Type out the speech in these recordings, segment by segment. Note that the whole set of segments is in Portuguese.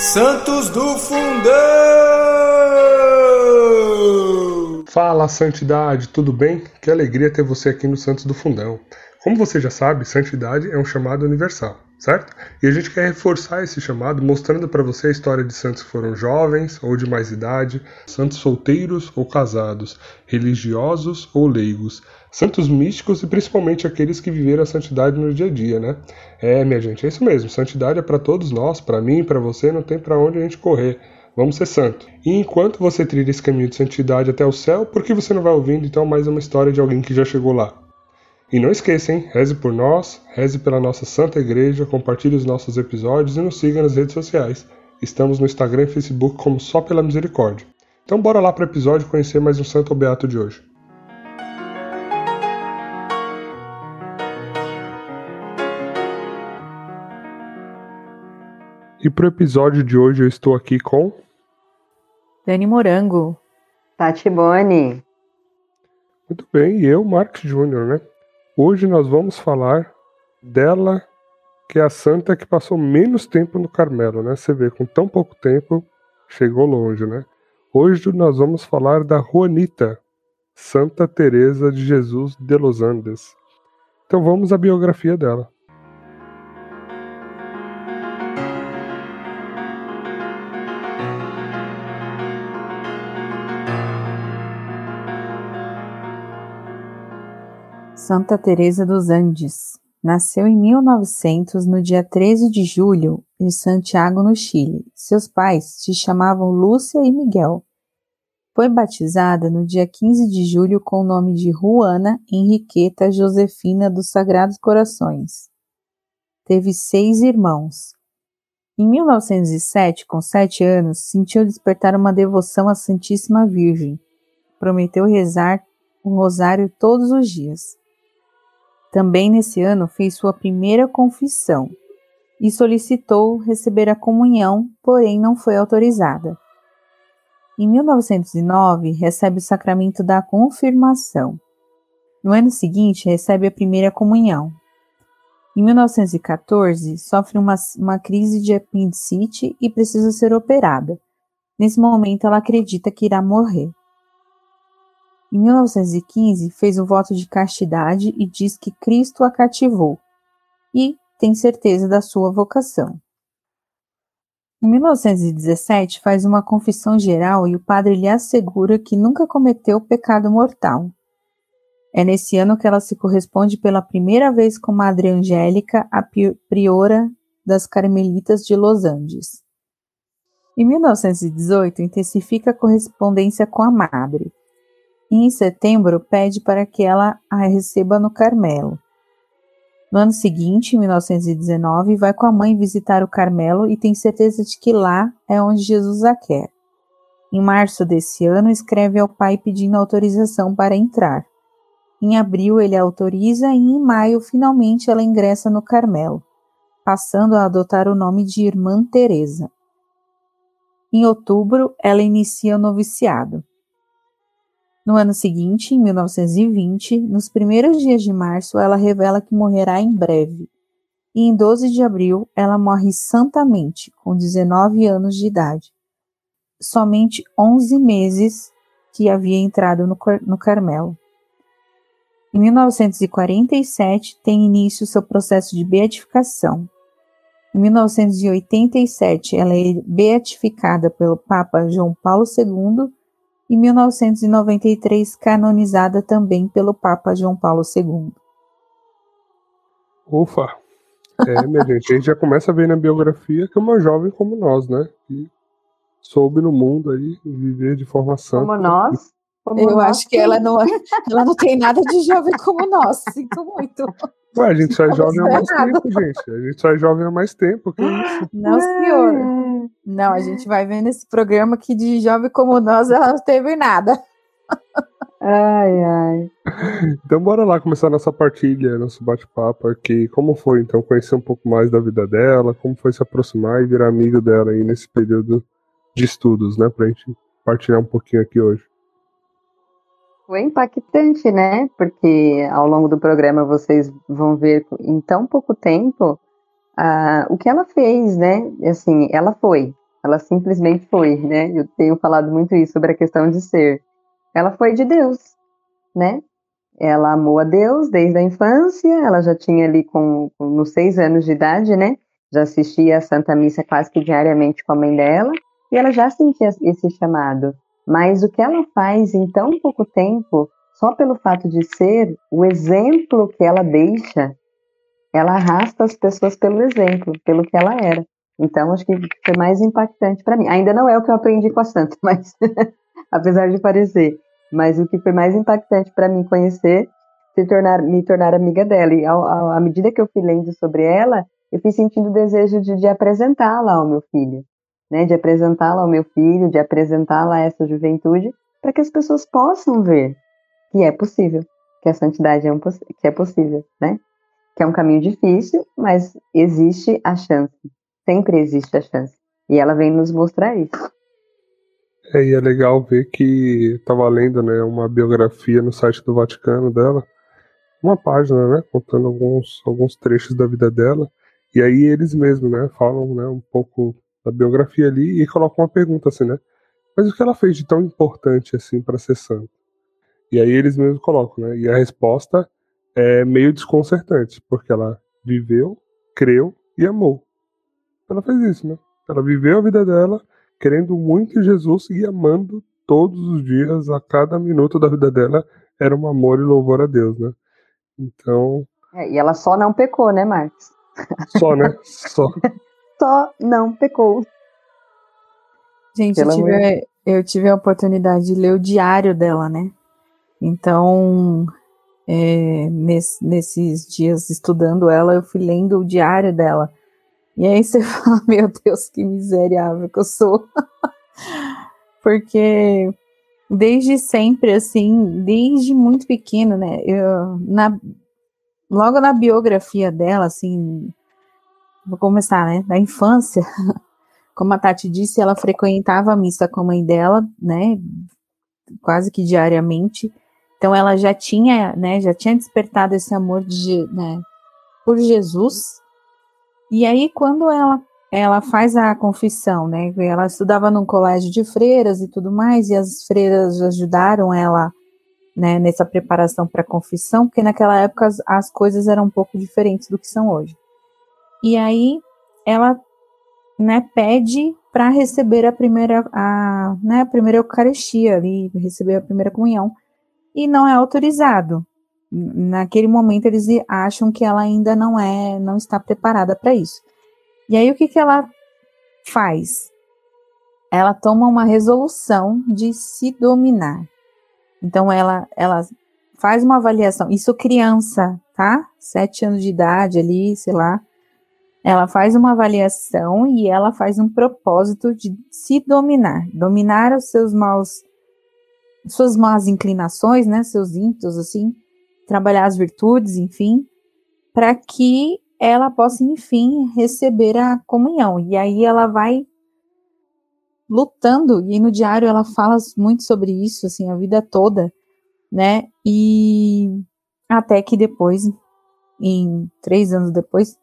Santos do Fundão! Fala, Santidade, tudo bem? Que alegria ter você aqui no Santos do Fundão. Como você já sabe, santidade é um chamado universal, certo? E a gente quer reforçar esse chamado mostrando para você a história de santos que foram jovens ou de mais idade, santos solteiros ou casados, religiosos ou leigos, santos místicos e principalmente aqueles que viveram a santidade no dia a dia, né? É, minha gente, é isso mesmo. Santidade é para todos nós, para mim, para você, não tem para onde a gente correr. Vamos ser santo. E enquanto você trilha esse caminho de santidade até o céu, por que você não vai ouvindo então mais uma história de alguém que já chegou lá? E não esqueça, hein? Reze por nós, reze pela nossa Santa Igreja, compartilhe os nossos episódios e nos siga nas redes sociais. Estamos no Instagram e Facebook como Só Pela Misericórdia. Então bora lá para o episódio conhecer mais um santo beato de hoje. E para o episódio de hoje eu estou aqui com. Dani Morango. Tati Boni. Muito bem, e eu, Marcos Júnior, né? Hoje nós vamos falar dela, que é a santa que passou menos tempo no Carmelo, né? Você vê, com tão pouco tempo, chegou longe, né? Hoje nós vamos falar da Juanita, Santa Teresa de Jesus de Los Andes. Então vamos à biografia dela. Santa Teresa dos Andes. Nasceu em 1900, no dia 13 de julho, em Santiago, no Chile. Seus pais se chamavam Lúcia e Miguel. Foi batizada no dia 15 de julho com o nome de Juana Henriqueta Josefina dos Sagrados Corações. Teve seis irmãos. Em 1907, com sete anos, sentiu despertar uma devoção à Santíssima Virgem. Prometeu rezar o rosário todos os dias. Também nesse ano fez sua primeira confissão e solicitou receber a comunhão, porém não foi autorizada. Em 1909, recebe o sacramento da confirmação. No ano seguinte, recebe a primeira comunhão. Em 1914, sofre uma, uma crise de apendicite e precisa ser operada. Nesse momento, ela acredita que irá morrer. Em 1915, fez o voto de castidade e diz que Cristo a cativou e tem certeza da sua vocação. Em 1917, faz uma confissão geral e o padre lhe assegura que nunca cometeu pecado mortal. É nesse ano que ela se corresponde pela primeira vez com Madre Angélica, a priora das Carmelitas de Los Andes. Em 1918, intensifica a correspondência com a Madre e em setembro pede para que ela a receba no Carmelo. No ano seguinte, em 1919, vai com a mãe visitar o Carmelo e tem certeza de que lá é onde Jesus a quer. Em março desse ano, escreve ao pai pedindo autorização para entrar. Em abril, ele autoriza e em maio, finalmente, ela ingressa no Carmelo, passando a adotar o nome de Irmã Teresa. Em outubro, ela inicia o noviciado. No ano seguinte, em 1920, nos primeiros dias de março, ela revela que morrerá em breve. E em 12 de abril, ela morre santamente, com 19 anos de idade. Somente 11 meses que havia entrado no, no Carmelo. Em 1947, tem início seu processo de beatificação. Em 1987, ela é beatificada pelo Papa João Paulo II e 1993 canonizada também pelo Papa João Paulo II. Ufa! É, minha gente, a gente já começa a ver na biografia que é uma jovem como nós, né? Que soube no mundo aí viver de forma santa. Como nós? Como Eu nós acho que ela não, é, ela não tem nada de jovem como nós, sinto muito. Ué, a gente só é jovem há mais tempo, gente. A gente só é jovem há mais tempo, que isso? Não, senhor. Não, a gente vai ver nesse programa que de jovem como nós ela não teve nada. Ai, ai. Então bora lá começar nossa partilha, nosso bate-papo aqui. Como foi, então, conhecer um pouco mais da vida dela, como foi se aproximar e virar amigo dela aí nesse período de estudos, né? Pra gente partilhar um pouquinho aqui hoje. Foi impactante, né? Porque ao longo do programa vocês vão ver em tão pouco tempo uh, o que ela fez, né? Assim, ela foi ela simplesmente foi, né? Eu tenho falado muito isso sobre a questão de ser. Ela foi de Deus, né? Ela amou a Deus desde a infância, ela já tinha ali com, com nos seis anos de idade, né? Já assistia a Santa Missa quase que diariamente com a mãe dela, e ela já sentia esse chamado. Mas o que ela faz em tão pouco tempo, só pelo fato de ser, o exemplo que ela deixa, ela arrasta as pessoas pelo exemplo, pelo que ela era. Então, acho que foi mais impactante para mim. Ainda não é o que eu aprendi com a Santa, mas apesar de parecer, mas o que foi mais impactante para mim conhecer, se tornar, me tornar amiga dela. E ao, ao, à medida que eu fui lendo sobre ela, eu fui sentindo o desejo de, de apresentá-la ao meu filho, né? De apresentá-la ao meu filho, de apresentá-la a essa juventude, para que as pessoas possam ver que é possível, que a santidade é, um, que é possível, né? Que é um caminho difícil, mas existe a chance. Sempre existe a chance. E ela vem nos mostrar isso. É, e é legal ver que tava lendo, né, uma biografia no site do Vaticano dela, uma página, né, contando alguns, alguns trechos da vida dela, e aí eles mesmos, né, falam, né, um pouco da biografia ali e colocam uma pergunta assim, né, mas o que ela fez de tão importante assim para ser santa? E aí eles mesmos colocam, né, e a resposta é meio desconcertante, porque ela viveu, creu e amou. Ela fez isso, né? Ela viveu a vida dela querendo muito Jesus e amando todos os dias, a cada minuto da vida dela, era um amor e louvor a Deus, né? Então. É, e ela só não pecou, né, Marcos? Só, né? Só. só não pecou. Gente, eu tive, eu tive, a oportunidade de ler o diário dela, né? Então, é, nesse, nesses dias estudando ela, eu fui lendo o diário dela. E aí você fala, meu Deus, que miserável que eu sou. Porque desde sempre, assim, desde muito pequeno, né? Eu, na, logo na biografia dela, assim, vou começar, né? Da infância, como a Tati disse, ela frequentava a missa com a mãe dela, né? Quase que diariamente. Então ela já tinha, né? Já tinha despertado esse amor de, né, por Jesus e aí, quando ela, ela faz a confissão, né? Ela estudava num colégio de freiras e tudo mais, e as freiras ajudaram ela né, nessa preparação para a confissão, porque naquela época as, as, coisas eram um pouco diferentes do que são hoje. E aí ela né, pede para receber a primeira, a, né, a primeira Eucaristia ali, receber a primeira comunhão, e não é autorizado naquele momento eles acham que ela ainda não é, não está preparada para isso. E aí o que, que ela faz? Ela toma uma resolução de se dominar. Então ela, ela faz uma avaliação. Isso criança, tá? Sete anos de idade ali, sei lá. Ela faz uma avaliação e ela faz um propósito de se dominar, dominar os seus maus, suas más inclinações, né? Seus ímpetos assim trabalhar as virtudes, enfim, para que ela possa, enfim, receber a comunhão. E aí ela vai lutando, e no diário ela fala muito sobre isso, assim, a vida toda, né? E até que depois, em três anos depois,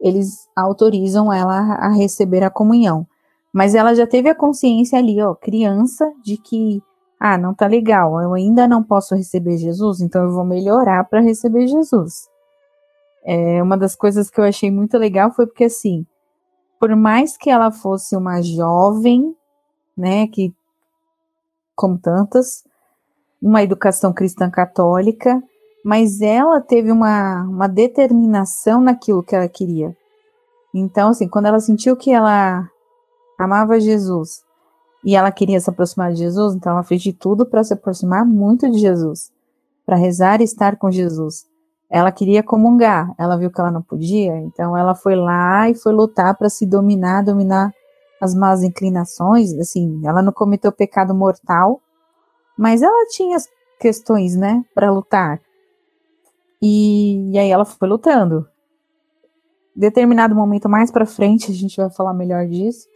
eles autorizam ela a receber a comunhão. Mas ela já teve a consciência ali, ó, criança, de que ah, não tá legal, eu ainda não posso receber Jesus, então eu vou melhorar para receber Jesus. É, uma das coisas que eu achei muito legal foi porque, assim, por mais que ela fosse uma jovem, né, que, como tantas, uma educação cristã católica, mas ela teve uma, uma determinação naquilo que ela queria. Então, assim, quando ela sentiu que ela amava Jesus e ela queria se aproximar de Jesus, então ela fez de tudo para se aproximar muito de Jesus, para rezar e estar com Jesus. Ela queria comungar, ela viu que ela não podia, então ela foi lá e foi lutar para se dominar, dominar as más inclinações, assim, ela não cometeu pecado mortal, mas ela tinha as questões, né, para lutar. E, e aí ela foi lutando. Determinado momento mais para frente, a gente vai falar melhor disso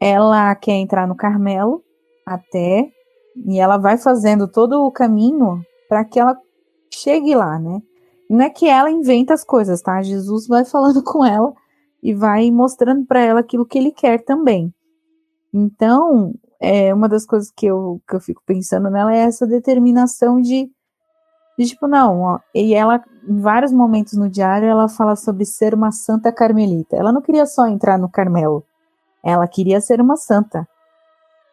ela quer entrar no Carmelo até e ela vai fazendo todo o caminho para que ela chegue lá, né? Não é que ela inventa as coisas, tá? Jesus vai falando com ela e vai mostrando para ela aquilo que ele quer também. Então, é, uma das coisas que eu, que eu fico pensando nela é essa determinação de, de tipo, não, ó, e ela, em vários momentos no diário, ela fala sobre ser uma santa carmelita. Ela não queria só entrar no Carmelo, ela queria ser uma santa.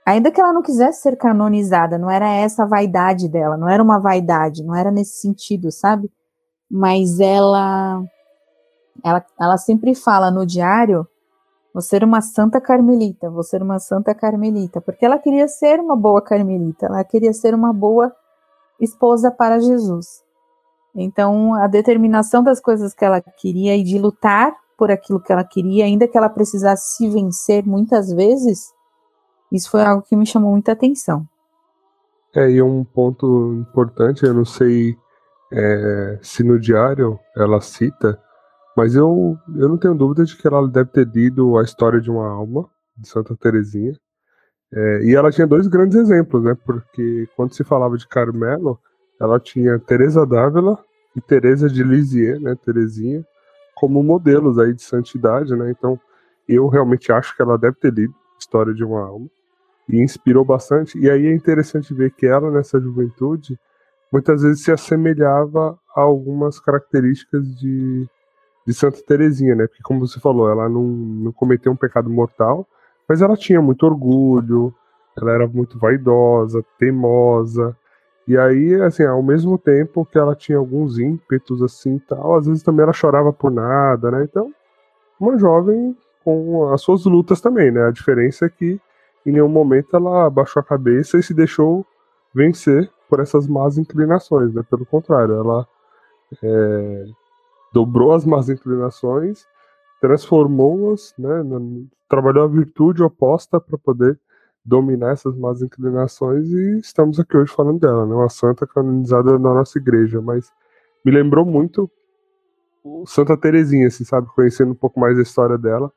Ainda que ela não quisesse ser canonizada, não era essa a vaidade dela, não era uma vaidade, não era nesse sentido, sabe? Mas ela, ela, ela sempre fala no diário Vou ser uma santa carmelita, vou ser uma santa carmelita, porque ela queria ser uma boa carmelita, ela queria ser uma boa esposa para Jesus. Então, a determinação das coisas que ela queria e de lutar por aquilo que ela queria, ainda que ela precisasse se vencer muitas vezes, isso foi algo que me chamou muita atenção. É, e um ponto importante, eu não sei é, se no diário ela cita, mas eu, eu não tenho dúvida de que ela deve ter lido a história de uma alma, de Santa Teresinha. É, e ela tinha dois grandes exemplos, né? Porque quando se falava de Carmelo, ela tinha Teresa d'Ávila e Teresa de Lisieux, né? Teresinha, como modelos aí de santidade, né? Então, eu realmente acho que ela deve ter lido História de uma Alma e inspirou bastante. E aí é interessante ver que ela, nessa juventude, muitas vezes se assemelhava a algumas características de de Santa Terezinha, né? Porque como você falou, ela não, não cometeu um pecado mortal, mas ela tinha muito orgulho, ela era muito vaidosa, teimosa. E aí, assim, ao mesmo tempo que ela tinha alguns ímpetos assim tal, às vezes também ela chorava por nada, né? Então, uma jovem com as suas lutas também, né? A diferença é que em nenhum momento ela baixou a cabeça e se deixou vencer por essas más inclinações, né? Pelo contrário, ela é, dobrou as más inclinações, transformou-as, né, trabalhou a virtude oposta para poder dominar essas más inclinações e estamos aqui hoje falando dela, né, uma santa canonizada na nossa igreja, mas me lembrou muito Santa Terezinha, assim, sabe, conhecendo um pouco mais a história dela,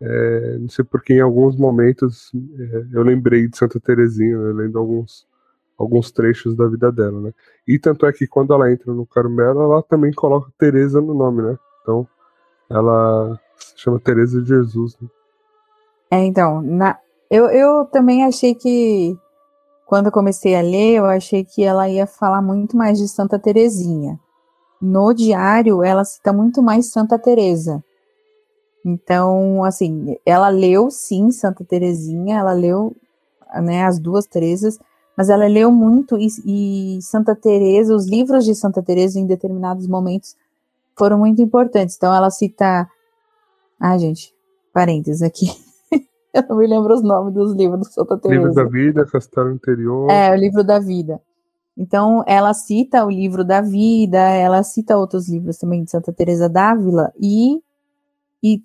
é, não sei porque em alguns momentos é, eu lembrei de Santa Terezinha, né, lendo alguns alguns trechos da vida dela, né? E tanto é que quando ela entra no Carmelo, ela também coloca Teresa no nome, né? Então, ela se chama Teresa de Jesus. Né? É, então, na, eu, eu também achei que quando eu comecei a ler, eu achei que ela ia falar muito mais de Santa Terezinha. No diário, ela cita muito mais Santa Teresa. Então, assim, ela leu sim Santa Terezinha, ela leu, né, as duas Teresas, mas ela leu muito e, e Santa Teresa, os livros de Santa Teresa em determinados momentos foram muito importantes. Então ela cita, ah gente, parênteses aqui, eu não me lembro os nomes dos livros de Santa Teresa. Livro da Vida, Castelo Interior. É, o livro da Vida. Então ela cita o livro da Vida, ela cita outros livros também de Santa Teresa d'Ávila e e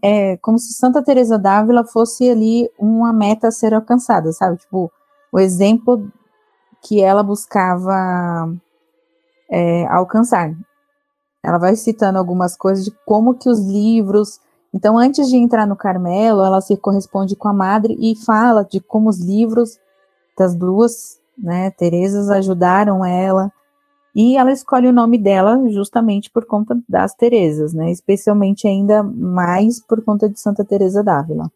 é como se Santa Teresa d'Ávila fosse ali uma meta a ser alcançada, sabe? Tipo, o exemplo que ela buscava é, alcançar. Ela vai citando algumas coisas de como que os livros. Então, antes de entrar no Carmelo, ela se corresponde com a madre e fala de como os livros das duas, né, Terezas ajudaram ela. E ela escolhe o nome dela justamente por conta das Terezas, né? Especialmente ainda mais por conta de Santa Teresa d'Ávila.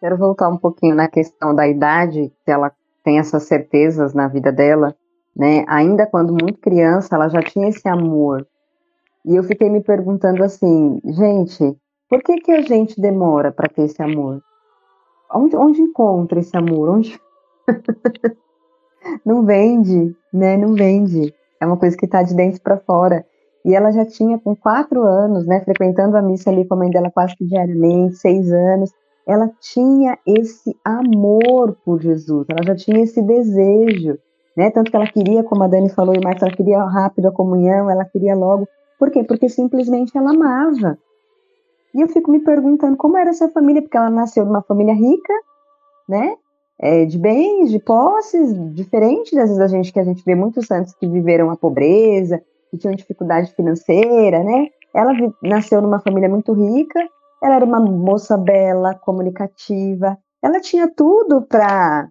Quero voltar um pouquinho na questão da idade, que ela tem essas certezas na vida dela, né? Ainda quando muito criança, ela já tinha esse amor. E eu fiquei me perguntando assim, gente, por que que a gente demora para ter esse amor? Onde, onde encontra esse amor? Onde... não vende, né? Não vende. É uma coisa que está de dentro para fora. E ela já tinha, com quatro anos, né, frequentando a missa ali com a mãe dela quase que diariamente, seis anos, ela tinha esse amor por Jesus, ela já tinha esse desejo, né? Tanto que ela queria, como a Dani falou, e mais ela queria rápido a comunhão, ela queria logo. Por quê? Porque simplesmente ela amava. E eu fico me perguntando como era essa família, porque ela nasceu numa família rica, né? É, de bens, de posses, diferente das da gente que a gente vê muitos santos que viveram a pobreza, que tinham dificuldade financeira, né? Ela nasceu numa família muito rica, ela era uma moça bela, comunicativa. Ela tinha tudo para.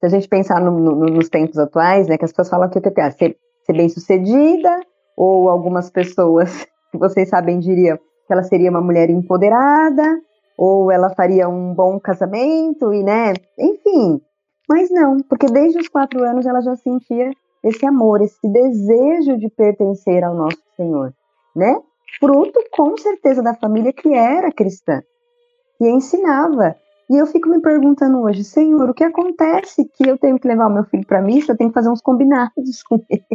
Se a gente pensar no, no, nos tempos atuais, né, que as pessoas falam que o que é ser, ser bem-sucedida, ou algumas pessoas que vocês sabem diriam que ela seria uma mulher empoderada, ou ela faria um bom casamento e, né, enfim. Mas não, porque desde os quatro anos ela já sentia esse amor, esse desejo de pertencer ao nosso Senhor, né? Fruto, com certeza, da família que era cristã, que ensinava. E eu fico me perguntando hoje, Senhor, o que acontece que eu tenho que levar o meu filho para missa, eu tenho que fazer uns combinados com ele,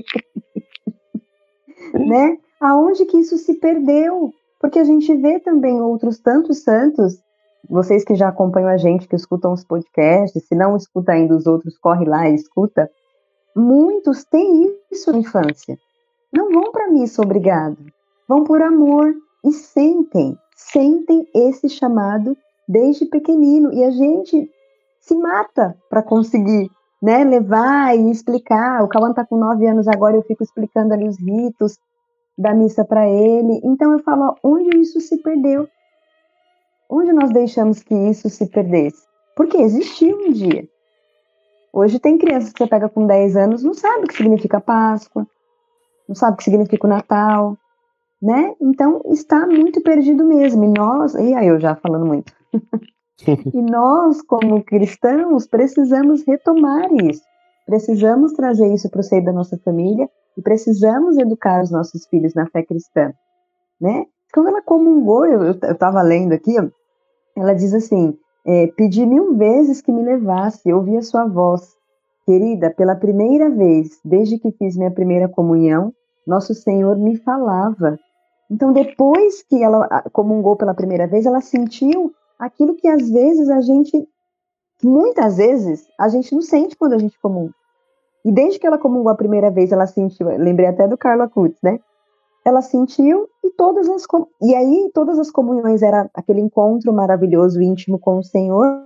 né? Aonde que isso se perdeu? Porque a gente vê também outros tantos santos, vocês que já acompanham a gente, que escutam os podcasts, se não escuta ainda os outros, corre lá e escuta. Muitos têm isso na infância. Não vão para missa obrigado. Vão por amor e sentem, sentem esse chamado desde pequenino. E a gente se mata para conseguir né, levar e explicar. O Cauã está com nove anos agora, eu fico explicando ali os ritos, da missa para ele. Então eu falo, onde isso se perdeu? Onde nós deixamos que isso se perdesse? Porque existiu um dia. Hoje tem crianças que você pega com 10 anos, não sabe o que significa Páscoa, não sabe o que significa o Natal, né? Então está muito perdido mesmo. E nós, e aí eu já falando muito. e nós, como cristãos, precisamos retomar isso. Precisamos trazer isso para o seio da nossa família e precisamos educar os nossos filhos na fé cristã, né? Quando ela comungou, eu estava lendo aqui, ela diz assim: é, pedi mil vezes que me levasse, ouvi a sua voz. Querida, pela primeira vez, desde que fiz minha primeira comunhão, nosso Senhor me falava. Então, depois que ela comungou pela primeira vez, ela sentiu aquilo que às vezes a gente, muitas vezes, a gente não sente quando a gente comunga. E desde que ela comungou a primeira vez, ela sentiu, lembrei até do Carlo Acutis, né? Ela sentiu e todas as e aí todas as comunhões era aquele encontro maravilhoso íntimo com o Senhor.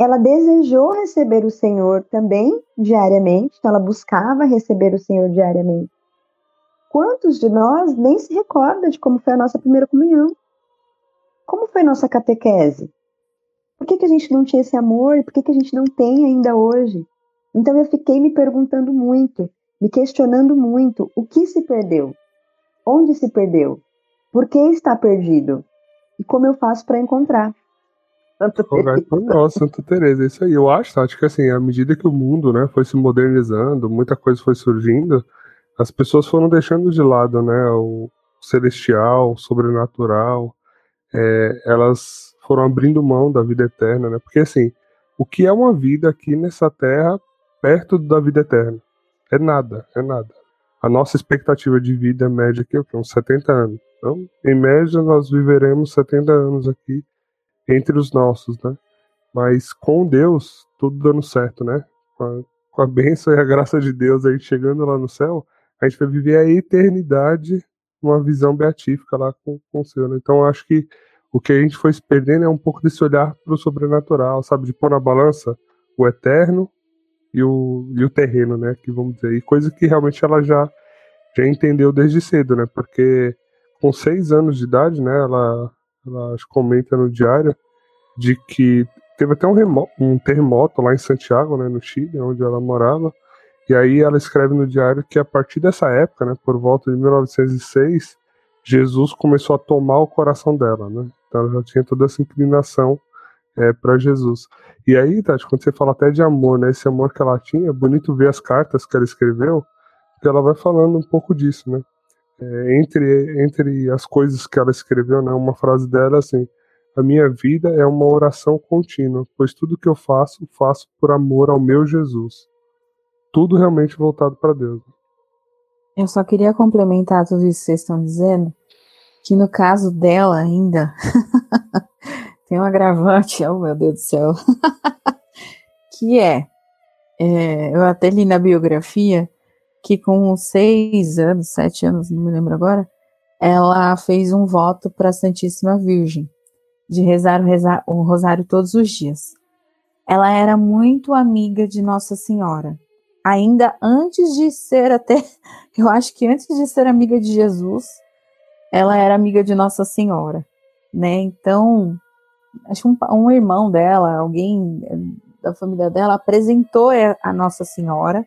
Ela desejou receber o Senhor também diariamente, então ela buscava receber o Senhor diariamente. Quantos de nós nem se recorda de como foi a nossa primeira comunhão? Como foi a nossa catequese? Por que, que a gente não tinha esse amor? Por que, que a gente não tem ainda hoje? Então eu fiquei me perguntando muito, me questionando muito, o que se perdeu? Onde se perdeu? Por que está perdido? E como eu faço para encontrar? Santa Teresa. Nossa, Santa Teresa, isso aí. Eu acho, acho que assim, à medida que o mundo, né, foi se modernizando, muita coisa foi surgindo, as pessoas foram deixando de lado, né, o celestial, o sobrenatural, é, elas foram abrindo mão da vida eterna, né, porque assim, o que é uma vida aqui nessa terra perto da vida eterna. É nada, é nada. A nossa expectativa de vida média aqui é o quê? Uns 70 anos. Então, em média, nós viveremos 70 anos aqui entre os nossos, né? Mas com Deus, tudo dando certo, né? Com a, com a bênção e a graça de Deus aí chegando lá no céu, a gente vai viver a eternidade uma visão beatífica lá com, com o Senhor. Né? Então, acho que o que a gente foi se perdendo é um pouco desse olhar para o sobrenatural, sabe? De pôr na balança o eterno e o, e o terreno, né? Que vamos dizer. E coisa que realmente ela já, já entendeu desde cedo, né? Porque com seis anos de idade, né? Ela, ela comenta no diário de que teve até um, um terremoto lá em Santiago, né? No Chile, onde ela morava. E aí ela escreve no diário que a partir dessa época, né? Por volta de 1906, Jesus começou a tomar o coração dela, né? Então ela já tinha toda essa inclinação é, para Jesus. E aí, Tati, quando você fala até de amor, né? Esse amor que ela tinha, é bonito ver as cartas que ela escreveu, que ela vai falando um pouco disso, né? É, entre, entre as coisas que ela escreveu, né? Uma frase dela é assim: A minha vida é uma oração contínua, pois tudo que eu faço, faço por amor ao meu Jesus. Tudo realmente voltado para Deus. Eu só queria complementar tudo isso que vocês estão dizendo, que no caso dela ainda, tem um agravante, oh meu Deus do céu, que é, é, eu até li na biografia que com seis anos, sete anos, não me lembro agora, ela fez um voto para a Santíssima Virgem de rezar o, rezar o rosário todos os dias. Ela era muito amiga de Nossa Senhora, ainda antes de ser até, eu acho que antes de ser amiga de Jesus, ela era amiga de Nossa Senhora, né? Então, acho um, um irmão dela, alguém eh, da família dela, apresentou a Nossa Senhora,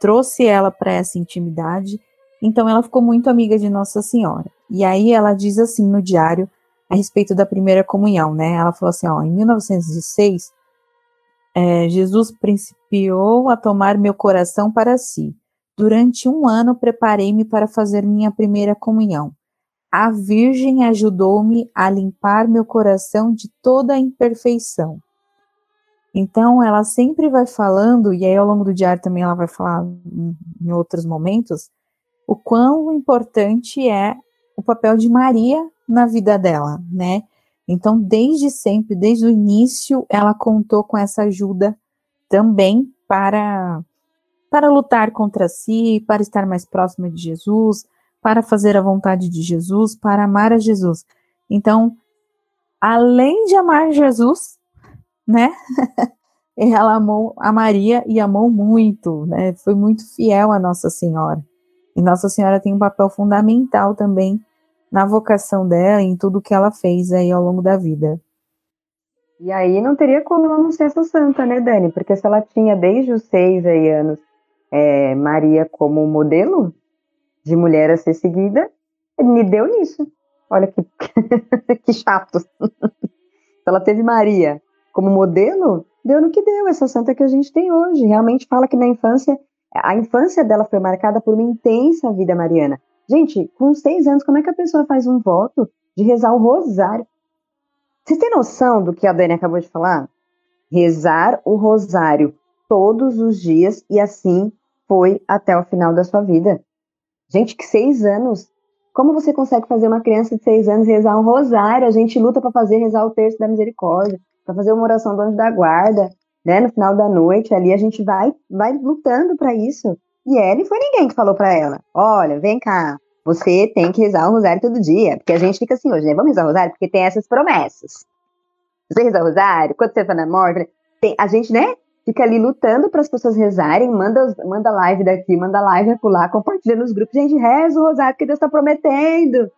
trouxe ela para essa intimidade, então ela ficou muito amiga de Nossa Senhora. E aí ela diz assim no diário a respeito da primeira comunhão, né? Ela falou assim, ó, em 1906, é, Jesus principiou a tomar meu coração para si. Durante um ano preparei-me para fazer minha primeira comunhão. A Virgem ajudou-me a limpar meu coração de toda a imperfeição. Então, ela sempre vai falando, e aí ao longo do diário também ela vai falar em outros momentos, o quão importante é o papel de Maria na vida dela, né? Então, desde sempre, desde o início, ela contou com essa ajuda também para para lutar contra si, para estar mais próxima de Jesus, para fazer a vontade de Jesus, para amar a Jesus. Então, além de amar Jesus, né? ela amou a Maria e amou muito, né? Foi muito fiel a Nossa Senhora. E Nossa Senhora tem um papel fundamental também na vocação dela em tudo que ela fez aí ao longo da vida. E aí não teria como ela não ser essa santa, né, Dani? Porque se ela tinha desde os seis aí, anos é, Maria como modelo de mulher a ser seguida, me deu nisso. Olha que, que chato. se ela teve Maria como modelo, deu no que deu, essa santa que a gente tem hoje. Realmente fala que na infância, a infância dela foi marcada por uma intensa vida mariana. Gente, com seis anos, como é que a pessoa faz um voto de rezar o rosário? Vocês têm noção do que a Dani acabou de falar? Rezar o rosário todos os dias e assim foi até o final da sua vida. Gente, que seis anos. Como você consegue fazer uma criança de seis anos rezar um rosário? A gente luta para fazer rezar o terço da misericórdia, para fazer uma oração do anjo da guarda, né? No final da noite ali a gente vai vai lutando para isso. E ele foi ninguém que falou para ela: olha, vem cá, você tem que rezar o rosário todo dia. Porque a gente fica assim hoje, né? Vamos rezar o rosário porque tem essas promessas. Você reza o rosário, quando você tá na morte, tem, a gente, né? Fica ali lutando para as pessoas rezarem, manda, manda live daqui, manda live acolá, compartilha nos grupos. Gente, reza o rosário que Deus está prometendo.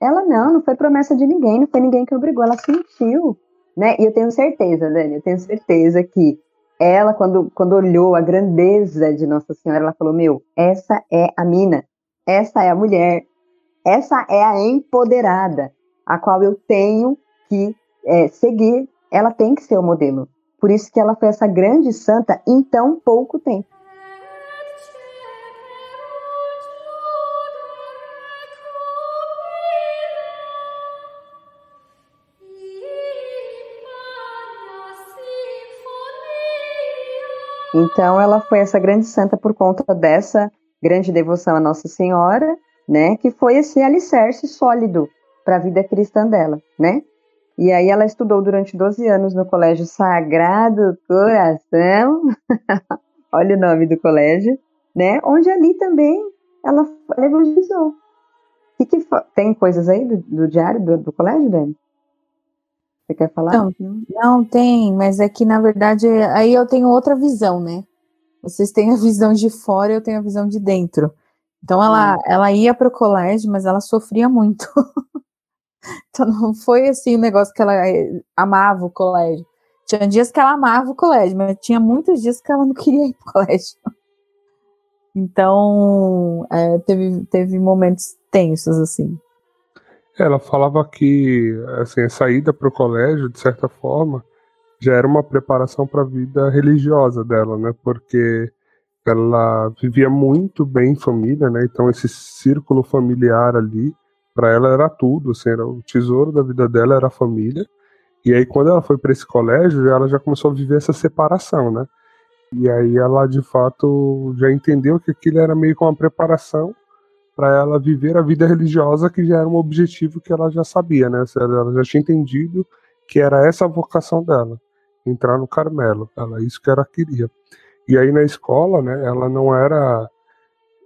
Ela não, não foi promessa de ninguém, não foi ninguém que obrigou, ela sentiu, né? E eu tenho certeza, Dani, eu tenho certeza que ela, quando, quando olhou a grandeza de Nossa Senhora, ela falou: Meu, essa é a mina, essa é a mulher, essa é a empoderada, a qual eu tenho que é, seguir, ela tem que ser o modelo. Por isso que ela foi essa grande santa em tão pouco tempo. Então, ela foi essa grande santa por conta dessa grande devoção à Nossa Senhora, né? Que foi esse alicerce sólido para a vida cristã dela, né? E aí ela estudou durante 12 anos no Colégio Sagrado Coração, olha o nome do colégio, né? Onde ali também ela evangelizou. Que que tem coisas aí do, do diário do, do colégio, Dani? Você quer falar? Não, não tem, mas é que na verdade aí eu tenho outra visão, né? Vocês têm a visão de fora, eu tenho a visão de dentro. Então ela, hum. ela ia para o colégio, mas ela sofria muito. então não foi assim o um negócio que ela eh, amava o colégio. Tinha dias que ela amava o colégio, mas tinha muitos dias que ela não queria ir para o colégio. Então é, teve, teve momentos tensos assim. Ela falava que assim, a saída para o colégio, de certa forma, já era uma preparação para a vida religiosa dela, né? Porque ela vivia muito bem em família, né? Então esse círculo familiar ali, para ela era tudo, assim, era o tesouro da vida dela era a família. E aí quando ela foi para esse colégio, ela já começou a viver essa separação, né? E aí ela de fato já entendeu que aquilo era meio que uma preparação para ela viver a vida religiosa, que já era um objetivo que ela já sabia, né? Ela já tinha entendido que era essa a vocação dela, entrar no Carmelo. Ela isso que ela queria. E aí na escola, né? Ela não era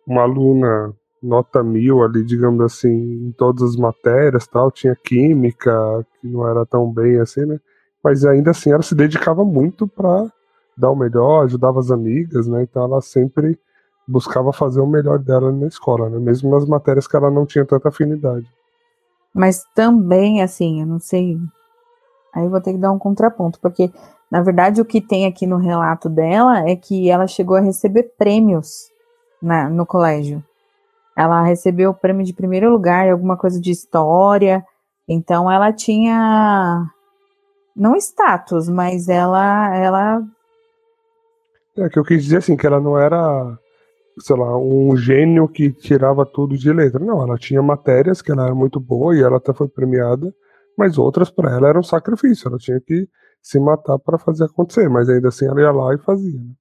uma aluna nota mil ali, digamos assim, em todas as matérias, tal. Tinha química que não era tão bem assim, né? Mas ainda assim ela se dedicava muito para dar o melhor, ajudava as amigas, né? Então ela sempre buscava fazer o melhor dela na escola, né? Mesmo nas matérias que ela não tinha tanta afinidade. Mas também, assim, eu não sei. Aí eu vou ter que dar um contraponto, porque na verdade o que tem aqui no relato dela é que ela chegou a receber prêmios na, no colégio. Ela recebeu o prêmio de primeiro lugar em alguma coisa de história, Então ela tinha não status, mas ela ela é que eu quis dizer assim que ela não era sei lá, um gênio que tirava tudo de letra. Não, ela tinha matérias que ela era muito boa e ela até foi premiada, mas outras para ela eram um sacrifício. Ela tinha que se matar para fazer acontecer, mas ainda assim ela ia lá e fazia. Né?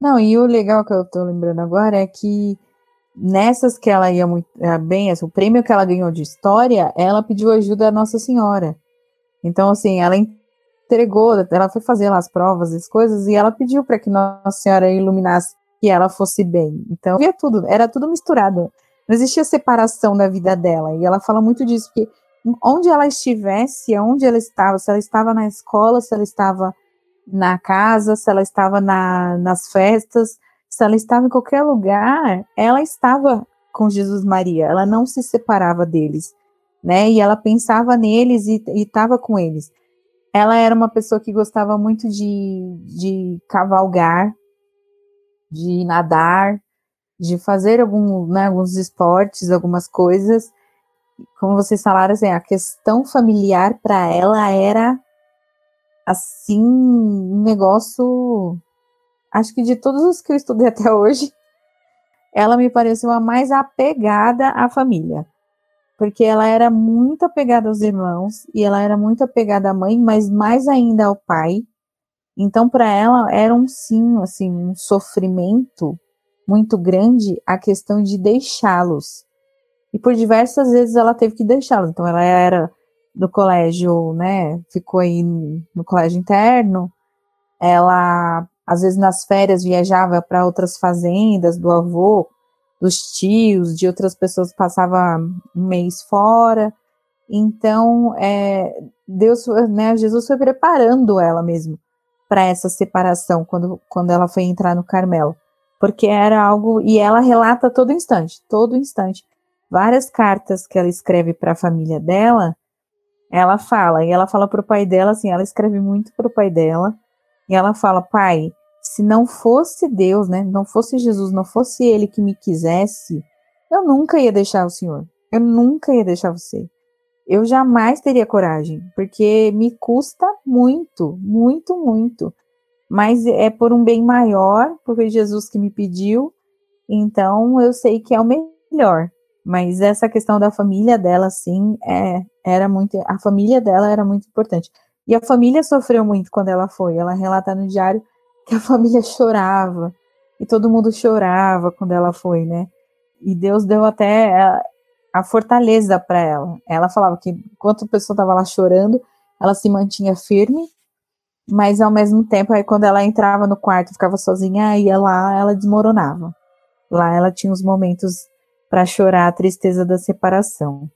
Não, e o legal que eu tô lembrando agora é que nessas que ela ia muito é, bem, assim, o prêmio que ela ganhou de história, ela pediu ajuda à Nossa Senhora. Então, assim, ela entregou, ela foi fazer lá as provas, as coisas, e ela pediu para que Nossa Senhora iluminasse que ela fosse bem. Então, via tudo, era tudo misturado. Não existia separação da vida dela. E ela fala muito disso, que onde ela estivesse, onde ela estava, se ela estava na escola, se ela estava na casa, se ela estava na, nas festas, se ela estava em qualquer lugar, ela estava com Jesus Maria, ela não se separava deles, né? E ela pensava neles e estava com eles. Ela era uma pessoa que gostava muito de, de cavalgar, de nadar, de fazer algum, né, alguns esportes, algumas coisas. Como vocês falaram, assim, a questão familiar para ela era assim um negócio. Acho que de todos os que eu estudei até hoje, ela me pareceu a mais apegada à família. Porque ela era muito apegada aos irmãos e ela era muito apegada à mãe, mas mais ainda ao pai. Então, para ela, era um sim, assim, um sofrimento muito grande a questão de deixá-los. E por diversas vezes ela teve que deixá-los. Então, ela era do colégio, né, ficou aí no colégio interno. Ela, às vezes, nas férias, viajava para outras fazendas do avô, dos tios, de outras pessoas, passava um mês fora. Então, é, Deus, né, Jesus foi preparando ela mesmo para essa separação quando, quando ela foi entrar no Carmelo. Porque era algo. E ela relata todo instante, todo instante. Várias cartas que ela escreve para a família dela, ela fala. E ela fala para o pai dela, assim, ela escreve muito para o pai dela. E ela fala: pai, se não fosse Deus, né? Não fosse Jesus, não fosse ele que me quisesse, eu nunca ia deixar o senhor. Eu nunca ia deixar você eu jamais teria coragem, porque me custa muito, muito, muito. Mas é por um bem maior, porque Jesus que me pediu, então eu sei que é o melhor. Mas essa questão da família dela, sim, é, era muito. A família dela era muito importante. E a família sofreu muito quando ela foi. Ela relata no diário que a família chorava, e todo mundo chorava quando ela foi, né? E Deus deu até a fortaleza para ela. Ela falava que enquanto a pessoa estava lá chorando, ela se mantinha firme, mas ao mesmo tempo, aí quando ela entrava no quarto, ficava sozinha, ia lá, ela desmoronava. Lá ela tinha os momentos para chorar a tristeza da separação.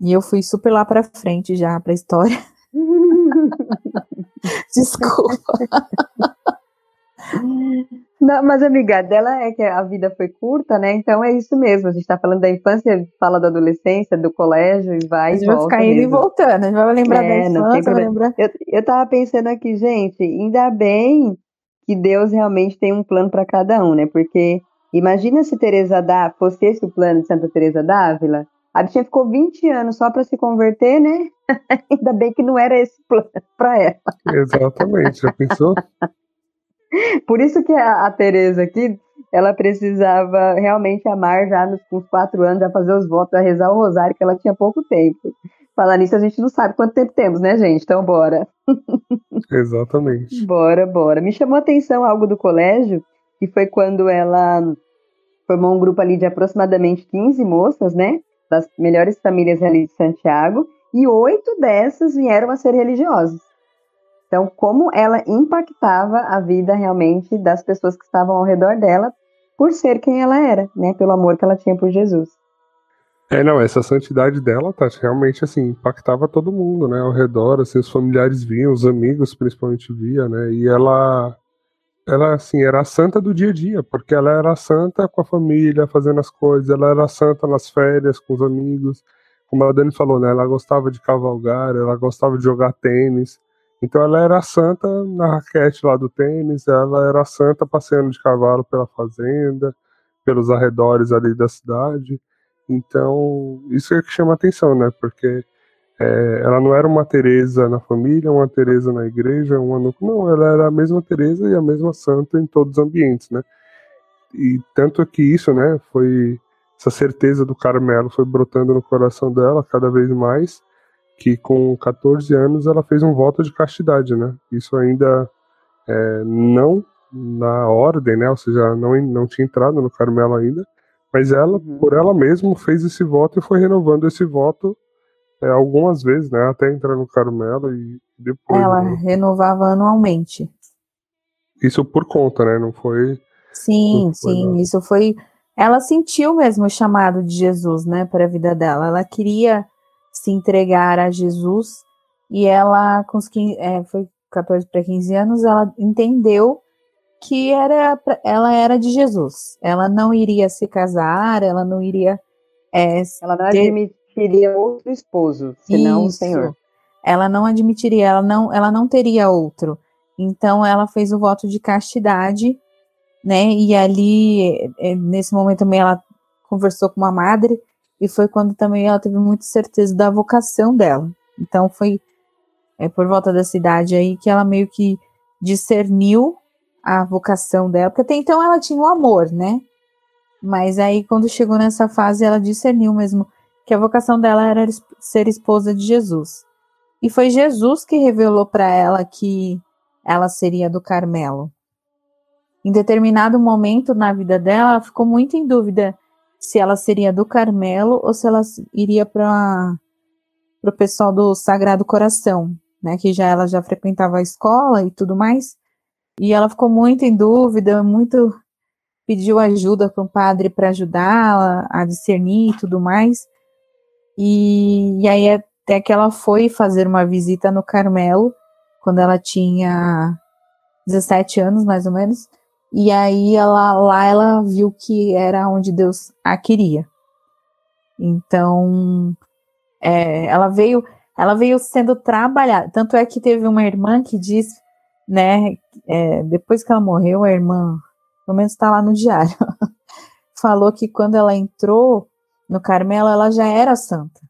E eu fui super lá para frente já para a história. Desculpa. Não, mas amiga, dela é que a vida foi curta, né? Então é isso mesmo. A gente tá falando da infância, fala da adolescência, do colégio e vai e volta. Vai ficar indo e voltando, a gente vai lembrar é, da infância, vai lembrar. Eu, eu tava pensando aqui, gente, ainda bem que Deus realmente tem um plano para cada um, né? Porque imagina se Teresa Dá fosse esse o plano de Santa Teresa d'Ávila, a bichinha ficou 20 anos só para se converter, né? Ainda bem que não era esse plano para ela. Exatamente, já pensou? Por isso que a, a Tereza aqui, ela precisava realmente amar já nos, com os quatro anos, a fazer os votos, a rezar o rosário, que ela tinha pouco tempo. Falar nisso, a gente não sabe quanto tempo temos, né, gente? Então, bora. Exatamente. bora, bora. Me chamou a atenção algo do colégio, que foi quando ela formou um grupo ali de aproximadamente 15 moças, né? Das melhores famílias ali de Santiago, e oito dessas vieram a ser religiosas. Então, como ela impactava a vida realmente das pessoas que estavam ao redor dela, por ser quem ela era, né? Pelo amor que ela tinha por Jesus. É, não, essa santidade dela, tá, realmente, assim, impactava todo mundo, né, ao redor, assim, os familiares viam, os amigos principalmente via, né, e ela, ela, assim, era a santa do dia a dia, porque ela era santa com a família, fazendo as coisas, ela era santa nas férias, com os amigos, como a Dani falou, né, ela gostava de cavalgar, ela gostava de jogar tênis, então ela era santa na raquete lá do tênis, ela era santa passeando de cavalo pela fazenda, pelos arredores ali da cidade. Então, isso é que chama atenção, né? Porque é, ela não era uma Teresa na família, uma Teresa na igreja, uma no... não, ela era a mesma Teresa e a mesma santa em todos os ambientes, né? E tanto que isso, né, foi essa certeza do Carmelo foi brotando no coração dela cada vez mais, que com 14 anos ela fez um voto de castidade, né? Isso ainda é, não na ordem, né? Ou seja, não, não tinha entrado no Carmelo ainda, mas ela, uhum. por ela mesma, fez esse voto e foi renovando esse voto é, algumas vezes, né? Até entrar no Carmelo e depois. Ela né? renovava anualmente. Isso por conta, né? Não foi. Sim, não foi sim. Isso foi. Ela sentiu mesmo o chamado de Jesus, né, para a vida dela. Ela queria se entregar a Jesus e ela, com os 15, é, foi 14 para 15 anos, ela entendeu que era, ela era de Jesus. Ela não iria se casar, ela não iria. É, ela não ter... admitiria outro esposo, senão Isso. o Senhor. Ela não admitiria, ela não, ela não teria outro. Então ela fez o voto de castidade, né? E ali, é, nesse momento também, ela conversou com uma madre, e foi quando também ela teve muita certeza da vocação dela. Então foi é, por volta da cidade aí que ela meio que discerniu a vocação dela, porque até então ela tinha o amor, né? Mas aí quando chegou nessa fase ela discerniu mesmo que a vocação dela era ser esposa de Jesus. E foi Jesus que revelou para ela que ela seria do Carmelo. Em determinado momento na vida dela, ela ficou muito em dúvida se ela seria do Carmelo ou se ela iria para o pessoal do Sagrado Coração, né? Que já ela já frequentava a escola e tudo mais. E ela ficou muito em dúvida, muito pediu ajuda para um padre para ajudá-la a discernir e tudo mais. E, e aí até que ela foi fazer uma visita no Carmelo, quando ela tinha 17 anos, mais ou menos. E aí ela lá ela viu que era onde Deus a queria. Então, é, ela veio, ela veio sendo trabalhada. Tanto é que teve uma irmã que disse né? É, depois que ela morreu, a irmã, pelo menos está lá no diário, falou que quando ela entrou no Carmelo, ela já era santa.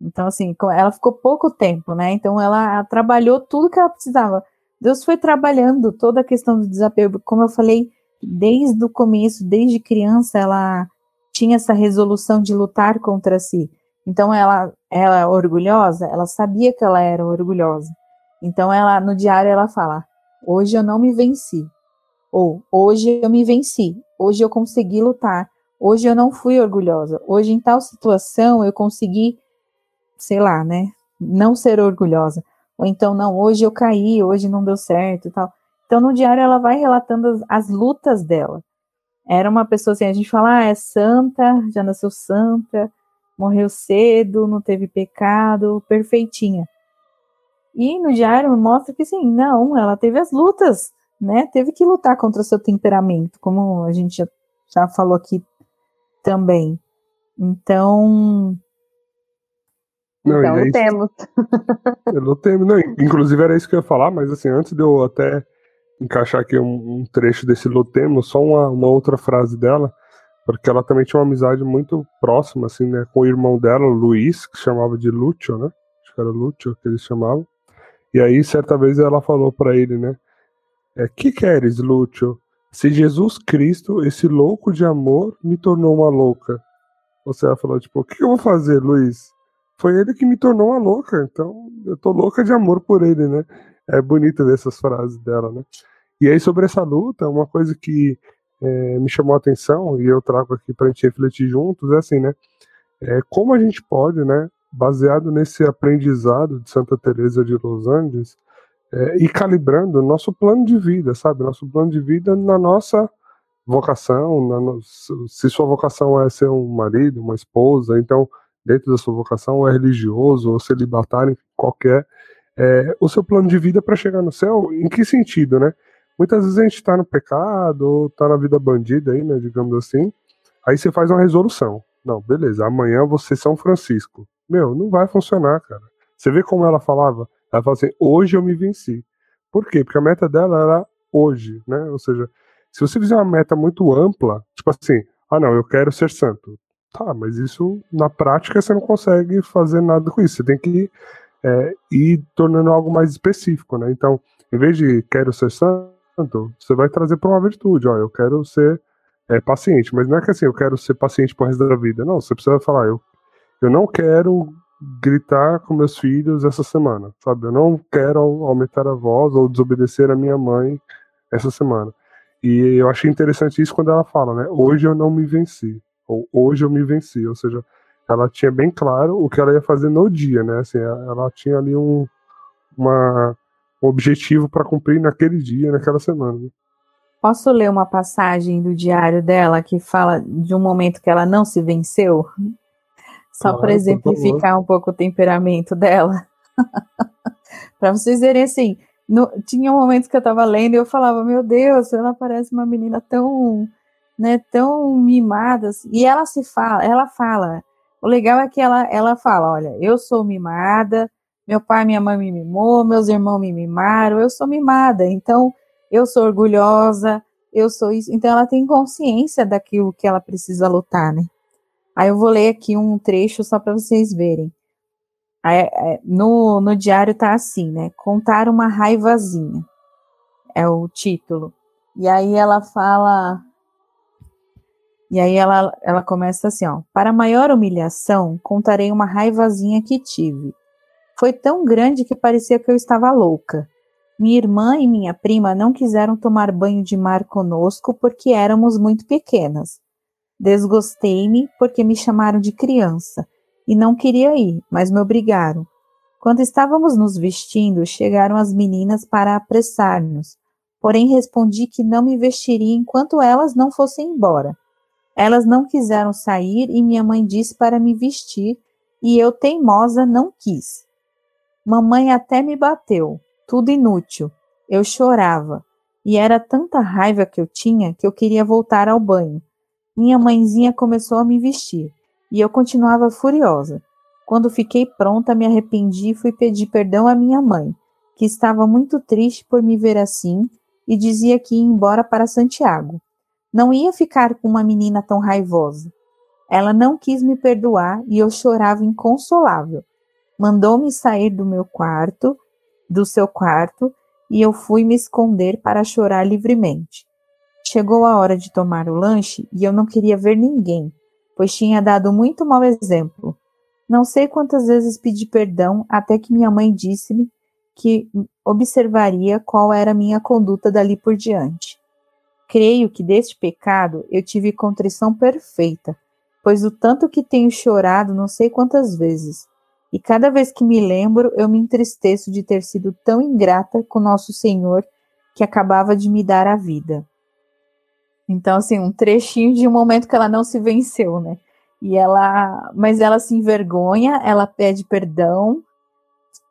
Então, assim, ela ficou pouco tempo, né? Então, ela, ela trabalhou tudo que ela precisava. Deus foi trabalhando toda a questão do desapego. Como eu falei, desde o começo, desde criança, ela tinha essa resolução de lutar contra si. Então, ela, ela é orgulhosa, ela sabia que ela era orgulhosa. Então ela no diário ela fala: "Hoje eu não me venci". Ou "Hoje eu me venci. Hoje eu consegui lutar. Hoje eu não fui orgulhosa. Hoje em tal situação eu consegui, sei lá, né, não ser orgulhosa. Ou então não, hoje eu caí, hoje não deu certo e tal. Então no diário ela vai relatando as, as lutas dela. Era uma pessoa assim, a gente fala, ah, é santa, já nasceu santa, morreu cedo, não teve pecado, perfeitinha. E no diário mostra que sim, não, ela teve as lutas, né? Teve que lutar contra o seu temperamento, como a gente já, já falou aqui também. Então. Não, então, é temos. eu temo, não, inclusive era isso que eu ia falar, mas assim, antes de eu até encaixar aqui um, um trecho desse Lutemos, só uma, uma outra frase dela, porque ela também tinha uma amizade muito próxima, assim, né, com o irmão dela, Luiz, que chamava de Lúcio, né? Acho que era Lúcio que eles chamavam. E aí, certa vez, ela falou para ele, né? É, que queres, Lúcio? Se Jesus Cristo, esse louco de amor, me tornou uma louca. Você ela falou, tipo, o que eu vou fazer, Luiz? Foi ele que me tornou uma louca, então eu tô louca de amor por ele, né? É bonito ver essas frases dela, né? E aí, sobre essa luta, uma coisa que é, me chamou a atenção, e eu trago aqui pra gente refletir juntos, é assim, né? É, como a gente pode, né, baseado nesse aprendizado de Santa Teresa de Los Angeles é, e calibrando nosso plano de vida, sabe? Nosso plano de vida na nossa vocação, na no... se sua vocação é ser um marido, uma esposa, então dentro da sua vocação é religioso ou celibatário, qualquer, é, o seu plano de vida para chegar no céu, em que sentido, né? Muitas vezes a gente está no pecado ou está na vida bandida aí, né, digamos assim, aí você faz uma resolução. Não, beleza, amanhã você São Francisco. Meu, não vai funcionar, cara. Você vê como ela falava? Ela fala assim: hoje eu me venci. Por quê? Porque a meta dela era hoje, né? Ou seja, se você fizer uma meta muito ampla, tipo assim, ah não, eu quero ser santo. Tá, mas isso na prática você não consegue fazer nada com isso. Você tem que é, ir tornando algo mais específico, né? Então, em vez de quero ser santo, você vai trazer para uma virtude. Ó, eu quero ser é, paciente, mas não é que assim, eu quero ser paciente pro resto da vida. Não, você precisa falar, eu, eu não quero gritar com meus filhos essa semana, sabe? Eu não quero aumentar a voz ou desobedecer a minha mãe essa semana. E eu achei interessante isso quando ela fala, né? Hoje eu não me venci, ou hoje eu me venci, ou seja, ela tinha bem claro o que ela ia fazer no dia, né? Assim, ela tinha ali um, uma, um objetivo para cumprir naquele dia, naquela semana. Né? Posso ler uma passagem do diário dela que fala de um momento que ela não se venceu? Só claro, para exemplificar um pouco o temperamento dela. para vocês verem assim, no, tinha um momento que eu estava lendo e eu falava, meu Deus, ela parece uma menina tão, né, tão mimada. Assim. E ela se fala, ela fala, o legal é que ela, ela fala: olha, eu sou mimada, meu pai minha mãe me mimou, meus irmãos me mimaram, eu sou mimada, então eu sou orgulhosa, eu sou isso. Então ela tem consciência daquilo que ela precisa lutar, né? Aí eu vou ler aqui um trecho só para vocês verem. É, no, no diário tá assim, né? Contar uma raivazinha. É o título. E aí ela fala e aí ela, ela começa assim, ó. Para maior humilhação, contarei uma raivazinha que tive. Foi tão grande que parecia que eu estava louca. Minha irmã e minha prima não quiseram tomar banho de mar conosco porque éramos muito pequenas. Desgostei-me porque me chamaram de criança e não queria ir, mas me obrigaram. Quando estávamos nos vestindo, chegaram as meninas para apressar-nos. Porém, respondi que não me vestiria enquanto elas não fossem embora. Elas não quiseram sair e minha mãe disse para me vestir e eu, teimosa, não quis. Mamãe até me bateu, tudo inútil. Eu chorava e era tanta raiva que eu tinha que eu queria voltar ao banho. Minha mãezinha começou a me vestir e eu continuava furiosa. Quando fiquei pronta, me arrependi e fui pedir perdão à minha mãe, que estava muito triste por me ver assim e dizia que ia embora para Santiago. Não ia ficar com uma menina tão raivosa. Ela não quis me perdoar e eu chorava inconsolável. Mandou-me sair do meu quarto, do seu quarto, e eu fui me esconder para chorar livremente. Chegou a hora de tomar o lanche e eu não queria ver ninguém, pois tinha dado muito mau exemplo. Não sei quantas vezes pedi perdão até que minha mãe disse-me que observaria qual era a minha conduta dali por diante. Creio que deste pecado eu tive contrição perfeita, pois o tanto que tenho chorado não sei quantas vezes, e cada vez que me lembro eu me entristeço de ter sido tão ingrata com nosso Senhor que acabava de me dar a vida. Então, assim, um trechinho de um momento que ela não se venceu, né? E ela, mas ela se envergonha, ela pede perdão.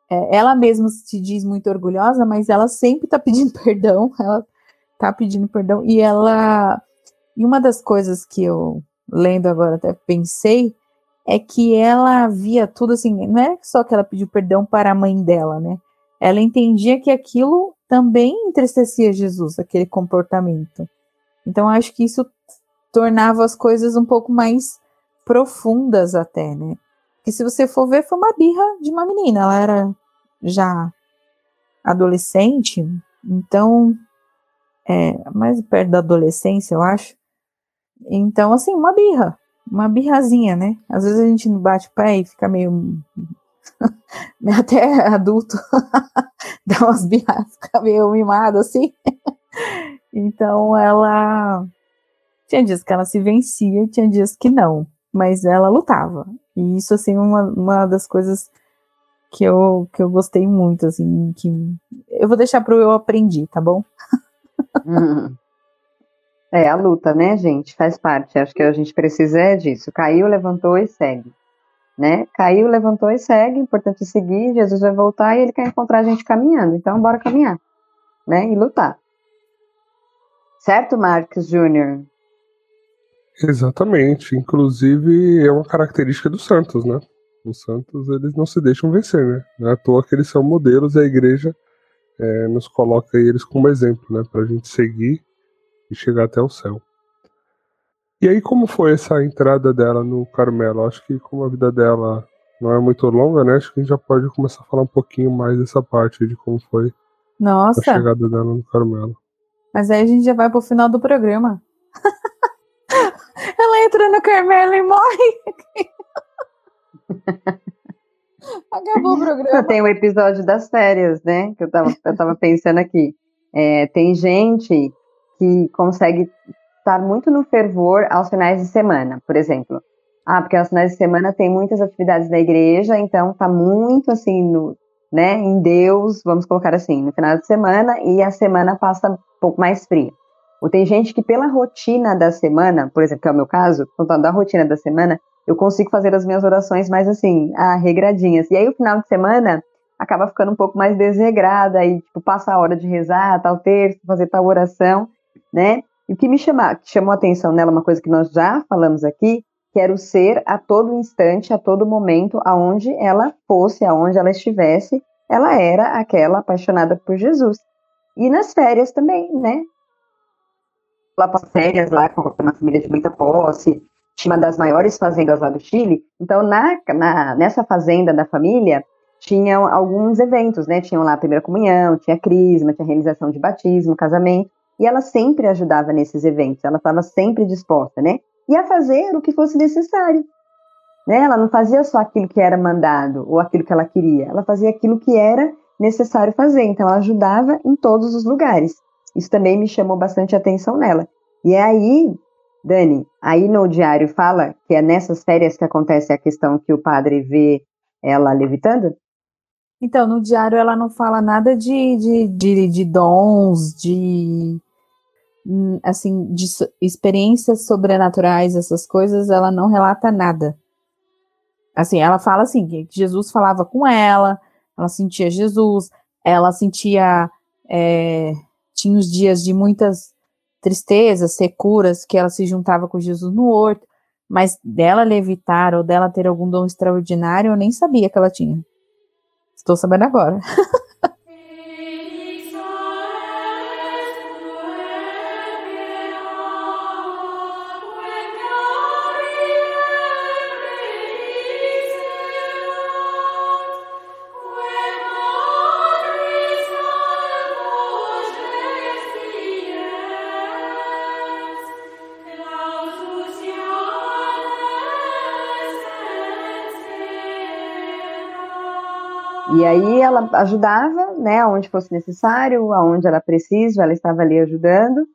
É, ela mesma se diz muito orgulhosa, mas ela sempre está pedindo perdão. Ela tá pedindo perdão. E ela. E uma das coisas que eu, lendo agora, até pensei, é que ela via tudo assim, não é só que ela pediu perdão para a mãe dela, né? Ela entendia que aquilo também entristecia Jesus, aquele comportamento. Então, acho que isso tornava as coisas um pouco mais profundas até, né? Que se você for ver, foi uma birra de uma menina, ela era já adolescente, então é, mais perto da adolescência, eu acho. Então, assim, uma birra, uma birrazinha, né? Às vezes a gente não bate o pé e fica meio. até adulto, dá umas birras, fica meio mimado assim. então, ela. Tinha dias que ela se vencia, tinha dias que não, mas ela lutava. E isso, assim, uma, uma das coisas que eu, que eu gostei muito, assim, que eu vou deixar pro eu aprendi, tá bom? É a luta, né, gente? Faz parte. Acho que a gente precisa é disso. Caiu, levantou e segue. Né? Caiu, levantou e segue. Importante seguir. Jesus vai voltar e ele quer encontrar a gente caminhando. Então, bora caminhar, né? E lutar. Certo, Marcos Júnior? Exatamente. Inclusive, é uma característica dos santos, né? Os santos, eles não se deixam vencer, né? Não é à toa que eles são modelos e a igreja é, nos coloca eles como exemplo, né, para a gente seguir e chegar até o céu. E aí, como foi essa entrada dela no Carmelo? Acho que como a vida dela não é muito longa, né? Acho que a gente já pode começar a falar um pouquinho mais dessa parte de como foi Nossa. a chegada dela no Carmelo. Mas aí a gente já vai pro final do programa. Ela entra no Carmelo e morre. Acabou o programa. Tem o episódio das férias, né? Que eu tava, eu tava pensando aqui. É, tem gente que consegue estar muito no fervor aos finais de semana, por exemplo. Ah, porque aos finais de semana tem muitas atividades da igreja, então tá muito assim no, né, em Deus, vamos colocar assim, no final de semana e a semana passa um pouco mais fria. Ou tem gente que pela rotina da semana, por exemplo, que é o meu caso, contando da rotina da semana, eu consigo fazer as minhas orações mais assim, regradinhas. E aí o final de semana acaba ficando um pouco mais desregrada e tipo passa a hora de rezar, tal terço, fazer tal oração, né? E o que me chama, que chamou a atenção nela, uma coisa que nós já falamos aqui, que era o ser a todo instante, a todo momento, aonde ela fosse, aonde ela estivesse, ela era aquela apaixonada por Jesus. E nas férias também, né? Lá para férias, lá com uma família de muita posse, uma das maiores fazendas lá do Chile. Então, na, na, nessa fazenda da família, tinham alguns eventos, né? Tinham lá a primeira comunhão, tinha crisma, tinha realização de batismo, casamento. E ela sempre ajudava nesses eventos, ela estava sempre disposta, né? E a fazer o que fosse necessário. Né? Ela não fazia só aquilo que era mandado ou aquilo que ela queria, ela fazia aquilo que era necessário fazer. Então, ela ajudava em todos os lugares. Isso também me chamou bastante atenção nela. E é aí, Dani, aí no diário fala que é nessas férias que acontece a questão que o padre vê ela levitando? Então, no diário ela não fala nada de, de, de, de dons, de hum, assim, de experiências sobrenaturais, essas coisas, ela não relata nada. Assim, ela fala assim, que Jesus falava com ela, ela sentia Jesus, ela sentia, é, tinha os dias de muitas tristezas, securas, que ela se juntava com Jesus no horto, mas dela levitar ou dela ter algum dom extraordinário, eu nem sabia que ela tinha. Estou sabendo agora. E aí ela ajudava, né, aonde fosse necessário, aonde era preciso, ela estava ali ajudando.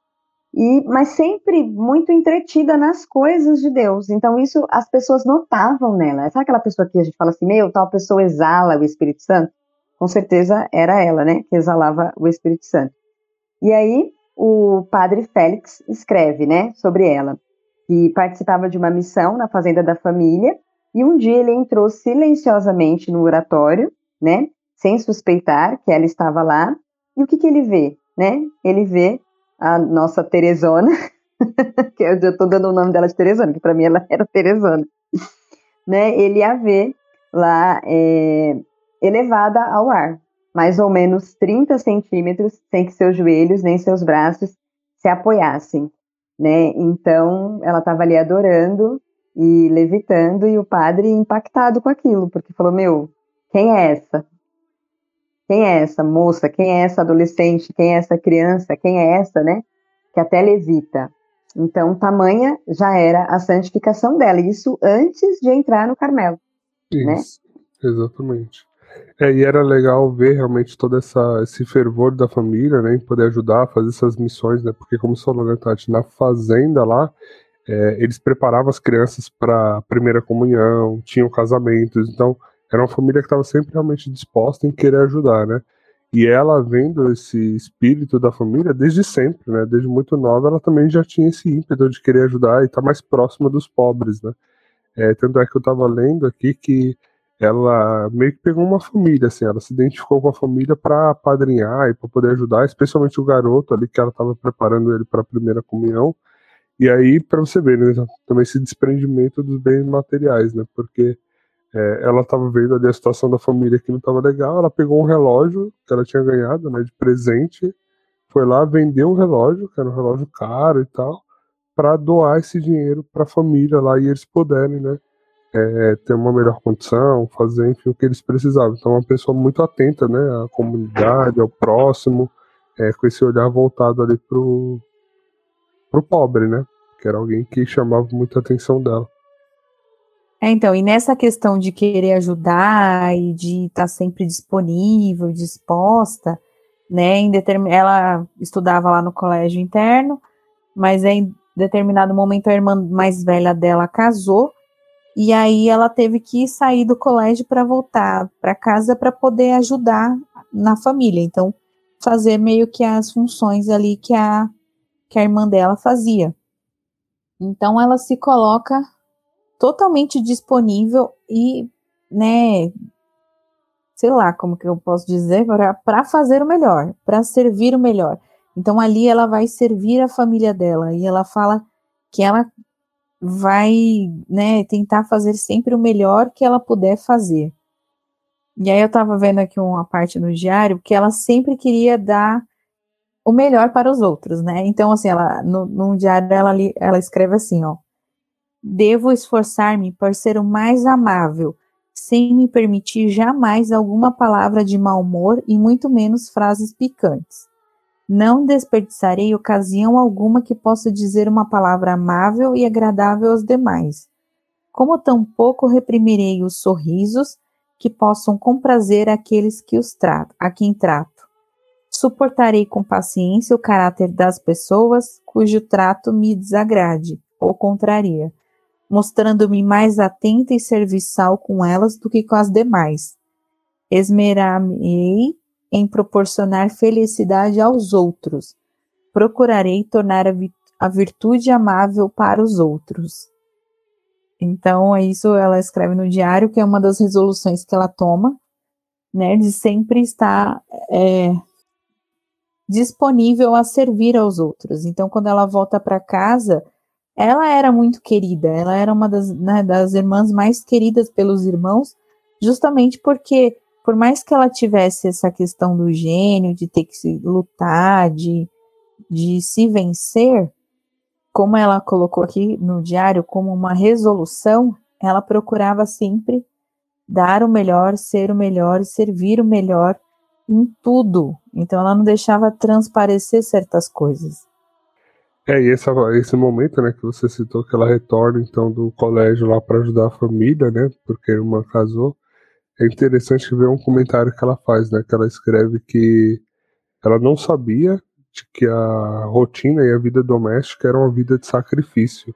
E mas sempre muito entretida nas coisas de Deus. Então isso as pessoas notavam nela. Sabe aquela pessoa que a gente fala assim, meu, tal pessoa exala o Espírito Santo? Com certeza era ela, né, que exalava o Espírito Santo. E aí o padre Félix escreve, né, sobre ela, que participava de uma missão na fazenda da família e um dia ele entrou silenciosamente no oratório né? Sem suspeitar que ela estava lá. E o que, que ele vê, né? Ele vê a nossa Teresona, que eu já estou dando o nome dela de Teresona, que para mim ela era Teresona, né? Ele a vê lá é, elevada ao ar, mais ou menos 30 centímetros, sem que seus joelhos nem seus braços se apoiassem, né? Então ela estava ali adorando e levitando e o padre impactado com aquilo, porque falou: Meu, quem é essa? Quem é essa moça? Quem é essa adolescente? Quem é essa criança? Quem é essa, né? Que até levita. Então, tamanha já era a santificação dela, isso antes de entrar no Carmelo. Né? Isso, né? exatamente. É, e era legal ver realmente todo essa, esse fervor da família, né, em poder ajudar a fazer essas missões, né, porque como né, Tati, na fazenda lá, é, eles preparavam as crianças para a primeira comunhão, tinham casamentos, então era uma família que estava sempre realmente disposta em querer ajudar, né? E ela vendo esse espírito da família desde sempre, né? Desde muito nova, ela também já tinha esse ímpeto de querer ajudar e estar tá mais próxima dos pobres, né? É, tanto é que eu estava lendo aqui que ela meio que pegou uma família, assim, ela se identificou com a família para padrinhar e para poder ajudar, especialmente o garoto ali que ela estava preparando ele para a primeira comunhão. E aí, para você ver, né, também esse desprendimento dos bens materiais, né? Porque é, ela estava vendo ali a situação da família que não estava legal, ela pegou um relógio que ela tinha ganhado, né, de presente, foi lá, vendeu um relógio, que era um relógio caro e tal, para doar esse dinheiro para a família lá e eles puderem, né? É, ter uma melhor condição, fazer enfim, o que eles precisavam. Então, uma pessoa muito atenta, né, à comunidade, ao próximo, é, com esse olhar voltado ali pro, pro pobre, né? Que era alguém que chamava muita atenção dela. É, então, e nessa questão de querer ajudar e de estar tá sempre disponível, disposta, né, em determin... ela estudava lá no colégio interno, mas em determinado momento a irmã mais velha dela casou, e aí ela teve que sair do colégio para voltar para casa para poder ajudar na família. Então, fazer meio que as funções ali que a, que a irmã dela fazia. Então, ela se coloca totalmente disponível e, né, sei lá como que eu posso dizer, para fazer o melhor, para servir o melhor. Então ali ela vai servir a família dela e ela fala que ela vai, né, tentar fazer sempre o melhor que ela puder fazer. E aí eu tava vendo aqui uma parte no diário que ela sempre queria dar o melhor para os outros, né? Então assim, ela no, no diário ela ela escreve assim, ó: Devo esforçar-me por ser o mais amável, sem me permitir jamais alguma palavra de mau humor e muito menos frases picantes. Não desperdiçarei ocasião alguma que possa dizer uma palavra amável e agradável aos demais. Como tampouco reprimirei os sorrisos que possam comprazer aqueles que os trato, a quem trato. Suportarei com paciência o caráter das pessoas cujo trato me desagrade ou contraria mostrando-me mais atenta e serviçal com elas do que com as demais. Esmerar-me em proporcionar felicidade aos outros. Procurarei tornar a, a virtude amável para os outros. Então, é isso ela escreve no diário, que é uma das resoluções que ela toma, né, de sempre estar é, disponível a servir aos outros. Então, quando ela volta para casa, ela era muito querida, ela era uma das, né, das irmãs mais queridas pelos irmãos, justamente porque, por mais que ela tivesse essa questão do gênio, de ter que se lutar, de, de se vencer, como ela colocou aqui no diário, como uma resolução, ela procurava sempre dar o melhor, ser o melhor, servir o melhor em tudo. Então ela não deixava transparecer certas coisas. É, e esse, momento, né, que você citou que ela retorna, então, do colégio lá para ajudar a família, né, porque a irmã casou, é interessante ver um comentário que ela faz, né, que ela escreve que ela não sabia de que a rotina e a vida doméstica era uma vida de sacrifício.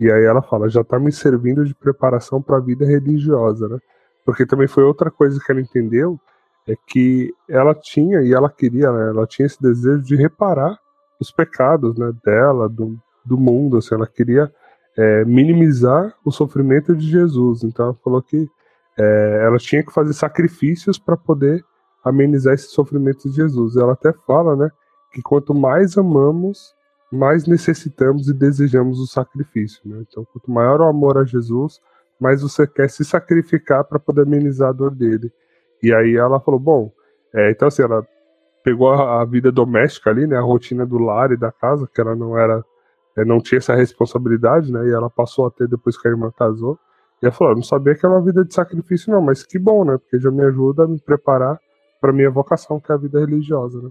E aí ela fala, já está me servindo de preparação para a vida religiosa, né? Porque também foi outra coisa que ela entendeu, é que ela tinha e ela queria, né, ela tinha esse desejo de reparar os pecados né, dela, do, do mundo. Assim, ela queria é, minimizar o sofrimento de Jesus. Então ela falou que é, ela tinha que fazer sacrifícios para poder amenizar esse sofrimento de Jesus. Ela até fala, né, que quanto mais amamos, mais necessitamos e desejamos o sacrifício. Né? Então, quanto maior o amor a Jesus, mais você quer se sacrificar para poder amenizar a dor dele. E aí ela falou, bom, é, então assim, ela pegou a, a, vida doméstica ali, né, a rotina do lar e da casa, que ela não era, é, não tinha essa responsabilidade, né, e ela passou a ter depois que a irmã casou. E ela falou, não sabia que era uma vida de sacrifício não, mas que bom, né, porque já me ajuda a me preparar para minha vocação, que é a vida religiosa, né.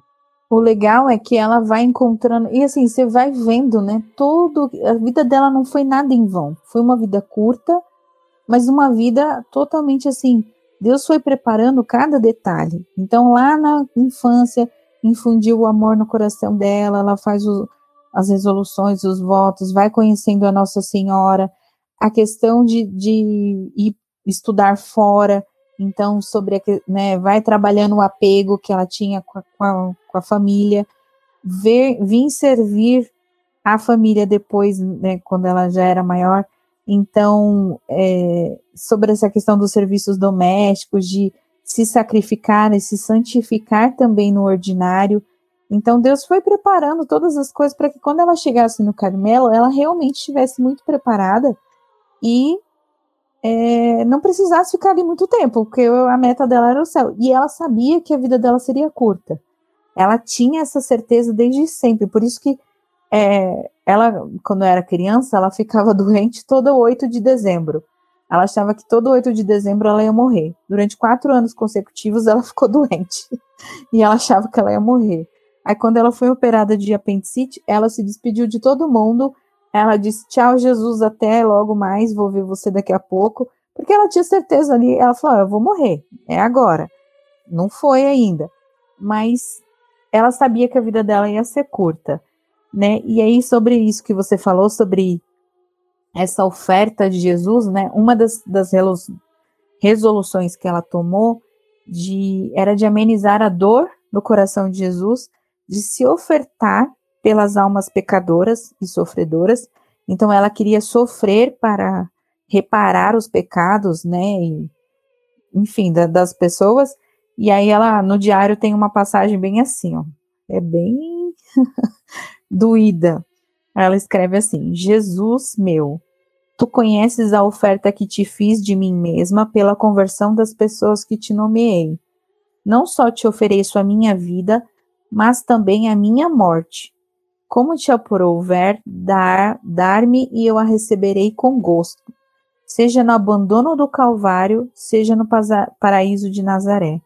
O legal é que ela vai encontrando, e assim, você vai vendo, né, todo, a vida dela não foi nada em vão, foi uma vida curta, mas uma vida totalmente assim, Deus foi preparando cada detalhe. Então, lá na infância, infundiu o amor no coração dela, ela faz o, as resoluções, os votos, vai conhecendo a Nossa Senhora, a questão de, de ir estudar fora, então, sobre a, né, vai trabalhando o apego que ela tinha com a, com a, com a família, ver, vir servir a família depois, né, quando ela já era maior, então, é, sobre essa questão dos serviços domésticos, de se sacrificar e se santificar também no ordinário. Então, Deus foi preparando todas as coisas para que quando ela chegasse no Carmelo, ela realmente estivesse muito preparada e é, não precisasse ficar ali muito tempo, porque a meta dela era o céu. E ela sabia que a vida dela seria curta. Ela tinha essa certeza desde sempre, por isso que é, ela, quando era criança, ela ficava doente todo 8 de dezembro. Ela achava que todo 8 de dezembro ela ia morrer. Durante quatro anos consecutivos, ela ficou doente. e ela achava que ela ia morrer. Aí, quando ela foi operada de apendicite, ela se despediu de todo mundo. Ela disse: Tchau, Jesus, até logo mais, vou ver você daqui a pouco. Porque ela tinha certeza ali. Ela falou: Eu vou morrer, é agora. Não foi ainda. Mas ela sabia que a vida dela ia ser curta. Né? E aí, sobre isso que você falou, sobre essa oferta de Jesus, né? Uma das, das resoluções que ela tomou de, era de amenizar a dor no coração de Jesus, de se ofertar pelas almas pecadoras e sofredoras. Então, ela queria sofrer para reparar os pecados, né? E, enfim, da, das pessoas. E aí, ela no diário tem uma passagem bem assim, ó. É bem doída. Ela escreve assim: Jesus meu, tu conheces a oferta que te fiz de mim mesma pela conversão das pessoas que te nomeei. Não só te ofereço a minha vida, mas também a minha morte. Como te aprouver, dar, dar-me e eu a receberei com gosto, seja no abandono do Calvário, seja no paraíso de Nazaré.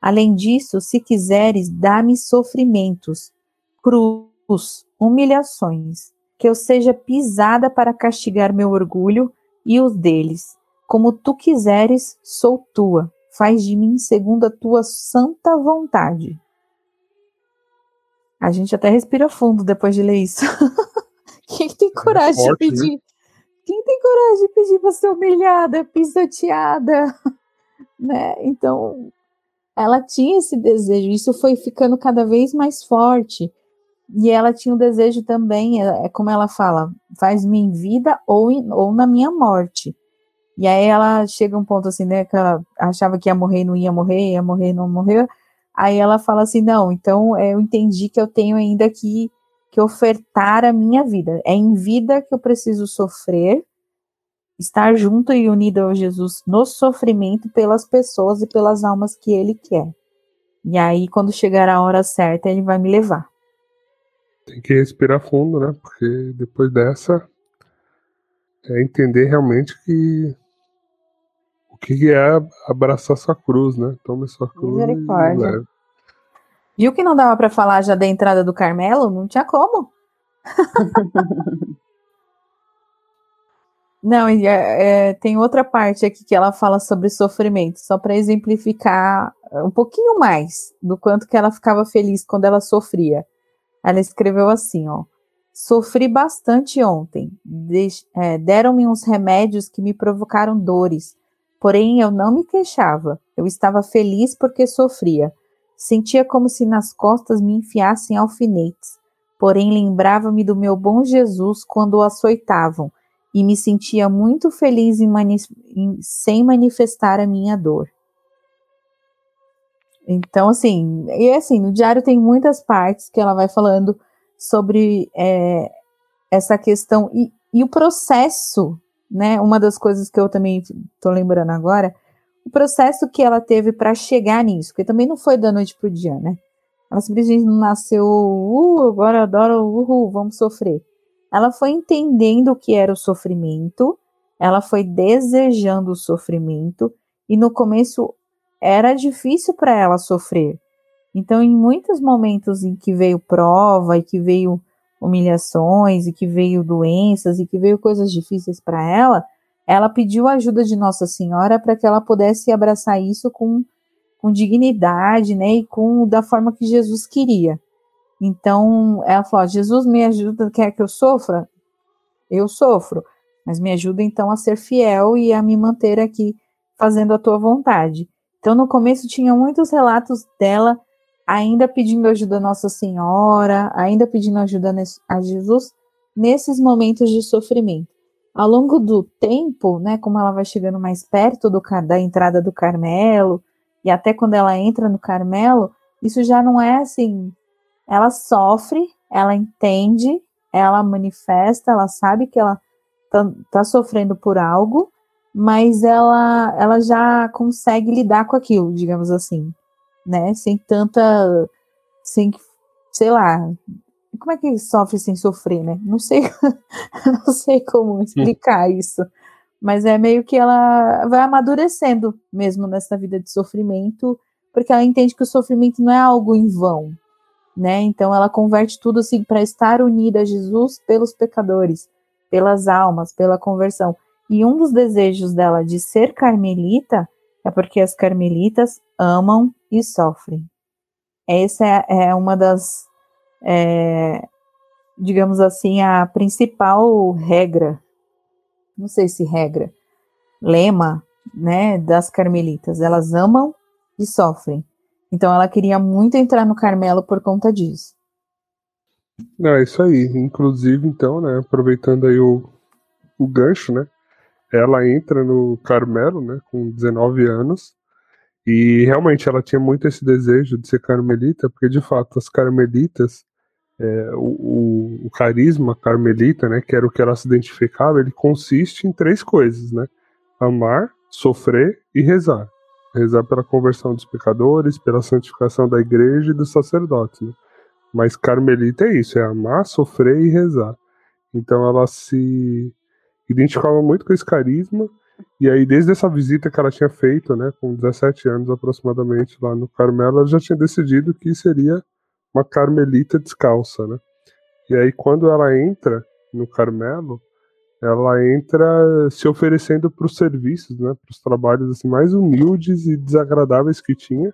Além disso, se quiseres, dá-me sofrimentos, cruz, humilhações, que eu seja pisada para castigar meu orgulho e os deles. Como tu quiseres, sou tua. Faz de mim segundo a tua santa vontade. A gente até respira fundo depois de ler isso. Quem tem é coragem é forte, de pedir? Né? Quem tem coragem de pedir para ser humilhada, pisoteada? né? Então, ela tinha esse desejo, isso foi ficando cada vez mais forte. E ela tinha o desejo também, é, é como ela fala, faz-me em vida ou, em, ou na minha morte. E aí ela chega um ponto assim, né, que ela achava que ia morrer, não ia morrer, ia morrer, não morreu. Aí ela fala assim, não, então é, eu entendi que eu tenho ainda que, que ofertar a minha vida. É em vida que eu preciso sofrer, estar junto e unido a Jesus no sofrimento pelas pessoas e pelas almas que ele quer. E aí, quando chegar a hora certa, ele vai me levar. Tem que respirar fundo, né? Porque depois dessa é entender realmente que o que é abraçar sua cruz, né? Tome sua cruz Misericórdia. e leve. Viu que não dava para falar já da entrada do Carmelo? Não tinha como. não, é, é, tem outra parte aqui que ela fala sobre sofrimento, só para exemplificar um pouquinho mais do quanto que ela ficava feliz quando ela sofria. Ela escreveu assim, ó. Sofri bastante ontem. É, Deram-me uns remédios que me provocaram dores. Porém, eu não me queixava. Eu estava feliz porque sofria. Sentia como se nas costas me enfiassem alfinetes. Porém, lembrava-me do meu bom Jesus quando o açoitavam e me sentia muito feliz em mani em, sem manifestar a minha dor. Então, assim, e assim, no diário tem muitas partes que ela vai falando sobre é, essa questão e, e, o processo, né? Uma das coisas que eu também tô lembrando agora, o processo que ela teve para chegar nisso, porque também não foi da noite pro dia, né? Ela simplesmente não nasceu, uh, agora eu adoro, uhul, vamos sofrer. Ela foi entendendo o que era o sofrimento, ela foi desejando o sofrimento, e no começo era difícil para ela sofrer. Então, em muitos momentos em que veio prova e que veio humilhações e que veio doenças e que veio coisas difíceis para ela, ela pediu a ajuda de Nossa Senhora para que ela pudesse abraçar isso com, com dignidade, né, e com da forma que Jesus queria. Então, ela falou: Jesus me ajuda, quer que eu sofra? Eu sofro, mas me ajuda então a ser fiel e a me manter aqui fazendo a tua vontade. Então, no começo, tinha muitos relatos dela ainda pedindo ajuda a Nossa Senhora, ainda pedindo ajuda a Jesus nesses momentos de sofrimento. Ao longo do tempo, né, como ela vai chegando mais perto do, da entrada do Carmelo, e até quando ela entra no Carmelo, isso já não é assim. Ela sofre, ela entende, ela manifesta, ela sabe que ela tá, tá sofrendo por algo, mas ela, ela já consegue lidar com aquilo, digamos assim, né? Sem tanta, sem, sei lá, como é que sofre sem sofrer, né? Não sei, não sei como explicar isso. Mas é meio que ela vai amadurecendo mesmo nessa vida de sofrimento, porque ela entende que o sofrimento não é algo em vão, né? Então ela converte tudo assim para estar unida a Jesus pelos pecadores, pelas almas, pela conversão. E um dos desejos dela de ser carmelita é porque as carmelitas amam e sofrem. Essa é, é uma das, é, digamos assim, a principal regra não sei se regra, lema, né, das carmelitas. Elas amam e sofrem. Então ela queria muito entrar no Carmelo por conta disso. Não, é isso aí. Inclusive, então, né, aproveitando aí o, o gancho, né, ela entra no Carmelo, né, com 19 anos, e realmente ela tinha muito esse desejo de ser carmelita, porque de fato as carmelitas é, o, o, carisma carmelita, né, que era o que ela se identificava, ele consiste em três coisas, né? Amar, sofrer e rezar. Rezar pela conversão dos pecadores, pela santificação da igreja e dos sacerdotes. Né? Mas carmelita é isso, é amar, sofrer e rezar. Então ela se identificava muito com esse carisma, e aí desde essa visita que ela tinha feito, né, com 17 anos aproximadamente lá no Carmelo, ela já tinha decidido que seria uma carmelita descalça, né? E aí quando ela entra no Carmelo, ela entra se oferecendo para os serviços, né, para os trabalhos assim mais humildes e desagradáveis que tinha,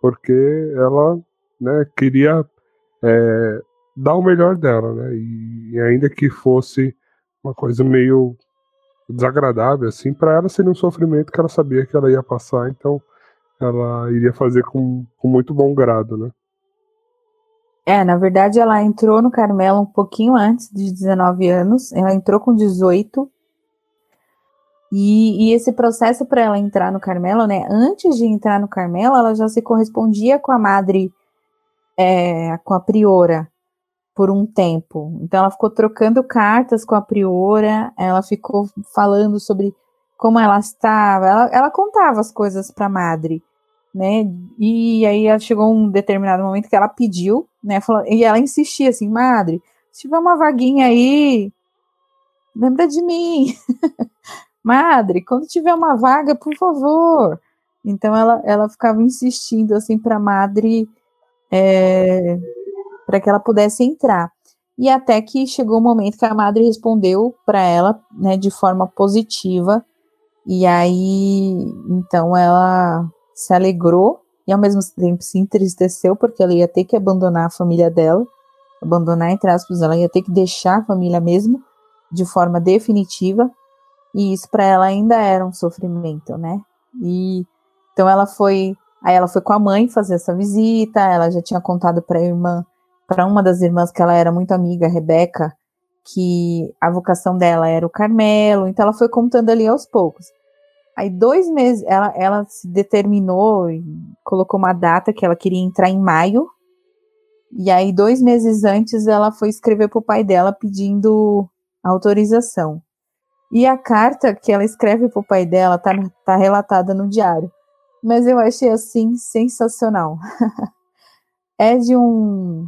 porque ela, né, queria é, dar o melhor dela, né, e, e ainda que fosse uma coisa meio desagradável assim, para ela seria um sofrimento que ela sabia que ela ia passar, então ela iria fazer com, com muito bom grado, né. É, na verdade, ela entrou no Carmelo um pouquinho antes de 19 anos. Ela entrou com 18. E, e esse processo para ela entrar no Carmelo, né? Antes de entrar no Carmelo, ela já se correspondia com a madre, é, com a priora, por um tempo. Então, ela ficou trocando cartas com a priora. Ela ficou falando sobre como ela estava. Ela, ela contava as coisas para a madre né? E aí chegou um determinado momento que ela pediu, né? Falou, e ela insistia assim, madre, se tiver uma vaguinha aí, lembra de mim. madre, quando tiver uma vaga, por favor. Então ela, ela ficava insistindo assim para a madre é, para que ela pudesse entrar. E até que chegou o momento que a madre respondeu para ela, né, de forma positiva. E aí, então ela se alegrou e ao mesmo tempo se entristeceu porque ela ia ter que abandonar a família dela, abandonar entre aspas, ela ia ter que deixar a família mesmo de forma definitiva e isso para ela ainda era um sofrimento, né? E então ela foi, aí ela foi com a mãe fazer essa visita, ela já tinha contado para a irmã, para uma das irmãs que ela era muito amiga, a Rebeca, que a vocação dela era o Carmelo, então ela foi contando ali aos poucos. Aí, dois meses, ela, ela se determinou e colocou uma data que ela queria entrar em maio. E aí, dois meses antes, ela foi escrever para o pai dela pedindo autorização. E a carta que ela escreve para o pai dela tá, tá relatada no diário. Mas eu achei assim sensacional. é de um.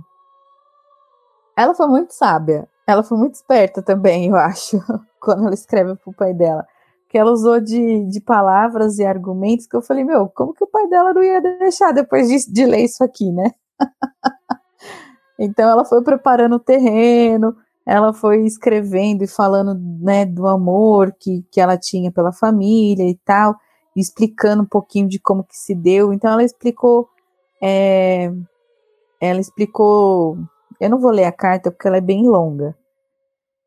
Ela foi muito sábia. Ela foi muito esperta também, eu acho, quando ela escreve para o pai dela que ela usou de, de palavras e argumentos que eu falei, meu, como que o pai dela não ia deixar depois de, de ler isso aqui, né? então ela foi preparando o terreno, ela foi escrevendo e falando né, do amor que, que ela tinha pela família e tal, explicando um pouquinho de como que se deu. Então ela explicou, é, ela explicou, eu não vou ler a carta porque ela é bem longa,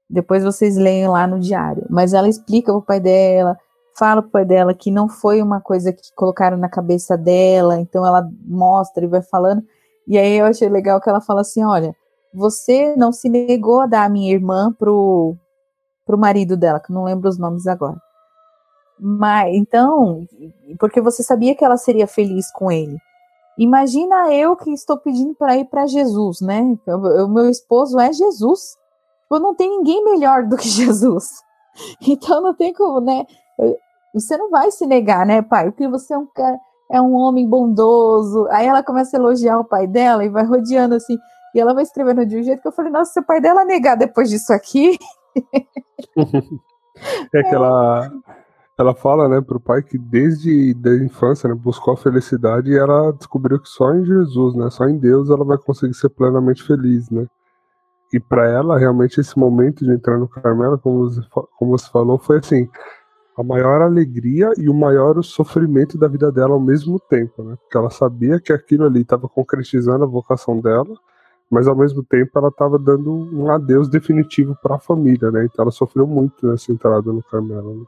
depois vocês leem lá no diário. Mas ela explica pro pai dela, fala pro pai dela que não foi uma coisa que colocaram na cabeça dela, então ela mostra e vai falando. E aí eu achei legal que ela fala assim: olha, você não se negou a dar a minha irmã pro, pro marido dela, que não lembro os nomes agora. Mas então, porque você sabia que ela seria feliz com ele. Imagina eu que estou pedindo para ir para Jesus, né? O meu esposo é Jesus. Tipo, não tem ninguém melhor do que Jesus. Então não tem como, né? Você não vai se negar, né, pai? Porque você é um cara, é um homem bondoso. Aí ela começa a elogiar o pai dela e vai rodeando assim. E ela vai escrevendo de um jeito que eu falei, nossa, se o pai dela negar depois disso aqui. é que ela, ela fala, né, pro pai que desde a infância, né, buscou a felicidade e ela descobriu que só em Jesus, né, só em Deus ela vai conseguir ser plenamente feliz, né. E para ela, realmente, esse momento de entrar no Carmelo, como você, como você falou, foi assim, a maior alegria e o maior sofrimento da vida dela ao mesmo tempo, né? Porque ela sabia que aquilo ali estava concretizando a vocação dela, mas ao mesmo tempo ela estava dando um adeus definitivo para a família, né? Então ela sofreu muito nessa entrada no Carmelo. Né?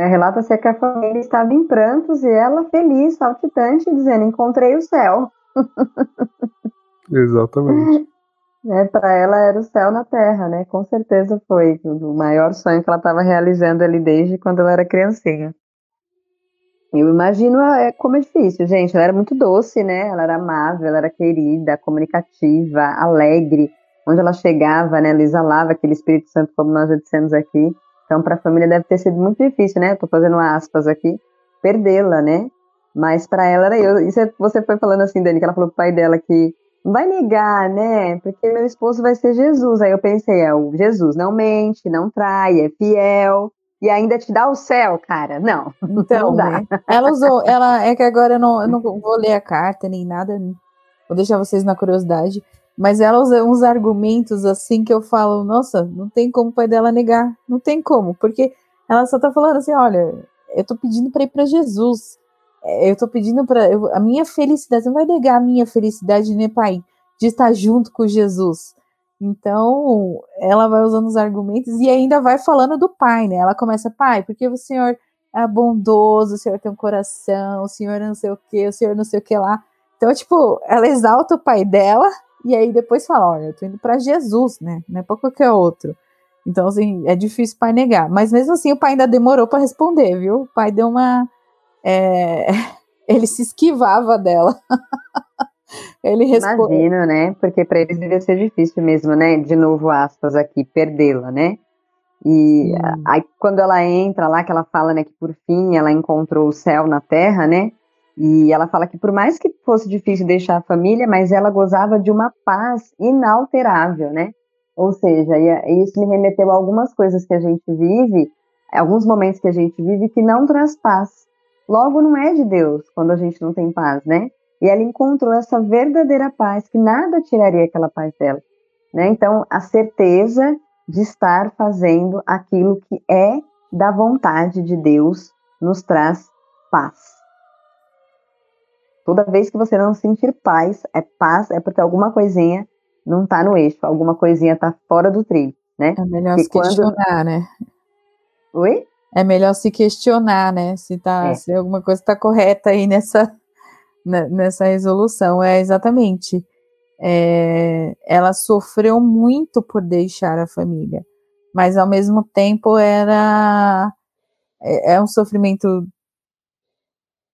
É, Relata-se que a família estava em prantos e ela feliz, saltitante, dizendo: Encontrei o céu. Exatamente. É, para ela era o céu na terra, né? Com certeza foi o maior sonho que ela estava realizando ali desde quando ela era criancinha. Eu imagino é, como é difícil, gente. Ela era muito doce, né? Ela era amável, ela era querida, comunicativa, alegre. Onde ela chegava, né? Ela exalava aquele Espírito Santo, como nós já dissemos aqui. Então, para a família deve ter sido muito difícil, né? Estou fazendo aspas aqui, perdê-la, né? Mas para ela era eu. Isso é, você foi falando assim, Dani, que ela falou pro pai dela que não vai negar, né? Porque meu esposo vai ser Jesus. Aí eu pensei, é o Jesus não mente, não trai, é fiel e ainda te dá o céu, cara. Não. Então, não dá. Né? Ela usou, ela é que agora eu não, eu não vou ler a carta nem nada, vou deixar vocês na curiosidade. Mas ela usa uns argumentos assim que eu falo, nossa, não tem como o pai dela negar. Não tem como, porque ela só tá falando assim, olha, eu tô pedindo para ir para Jesus. É, eu tô pedindo para a minha felicidade, você não vai negar a minha felicidade, né, pai, de estar junto com Jesus. Então, ela vai usando os argumentos e ainda vai falando do pai, né? Ela começa, pai, porque o senhor é bondoso, o senhor tem um coração, o senhor não sei o que, o senhor não sei o que lá. Então, tipo, ela exalta o pai dela e aí depois fala: olha, eu tô indo para Jesus, né? Não é pra qualquer outro. Então, assim, é difícil o pai negar. Mas mesmo assim, o pai ainda demorou para responder, viu? O pai deu uma. É... Ele se esquivava dela. ele responde. Imagino, né? Porque para eles devia ser difícil mesmo, né? De novo, aspas aqui, perdê-la, né? E hum. aí, quando ela entra lá, que ela fala, né, que por fim ela encontrou o céu na terra, né? E ela fala que por mais que fosse difícil deixar a família, mas ela gozava de uma paz inalterável, né? Ou seja, isso me remeteu a algumas coisas que a gente vive, alguns momentos que a gente vive que não traz paz. Logo, não é de Deus quando a gente não tem paz, né? E ela encontrou essa verdadeira paz que nada tiraria aquela paz dela, né? Então, a certeza de estar fazendo aquilo que é da vontade de Deus nos traz paz. Toda vez que você não sentir paz, é paz, é porque alguma coisinha não está no eixo, alguma coisinha está fora do trilho, né? É melhor porque se quando... questionar, né? Oi? É melhor se questionar, né? Se, tá, é. se alguma coisa está correta aí nessa, né, nessa resolução. É exatamente. É, ela sofreu muito por deixar a família, mas ao mesmo tempo era é, é um sofrimento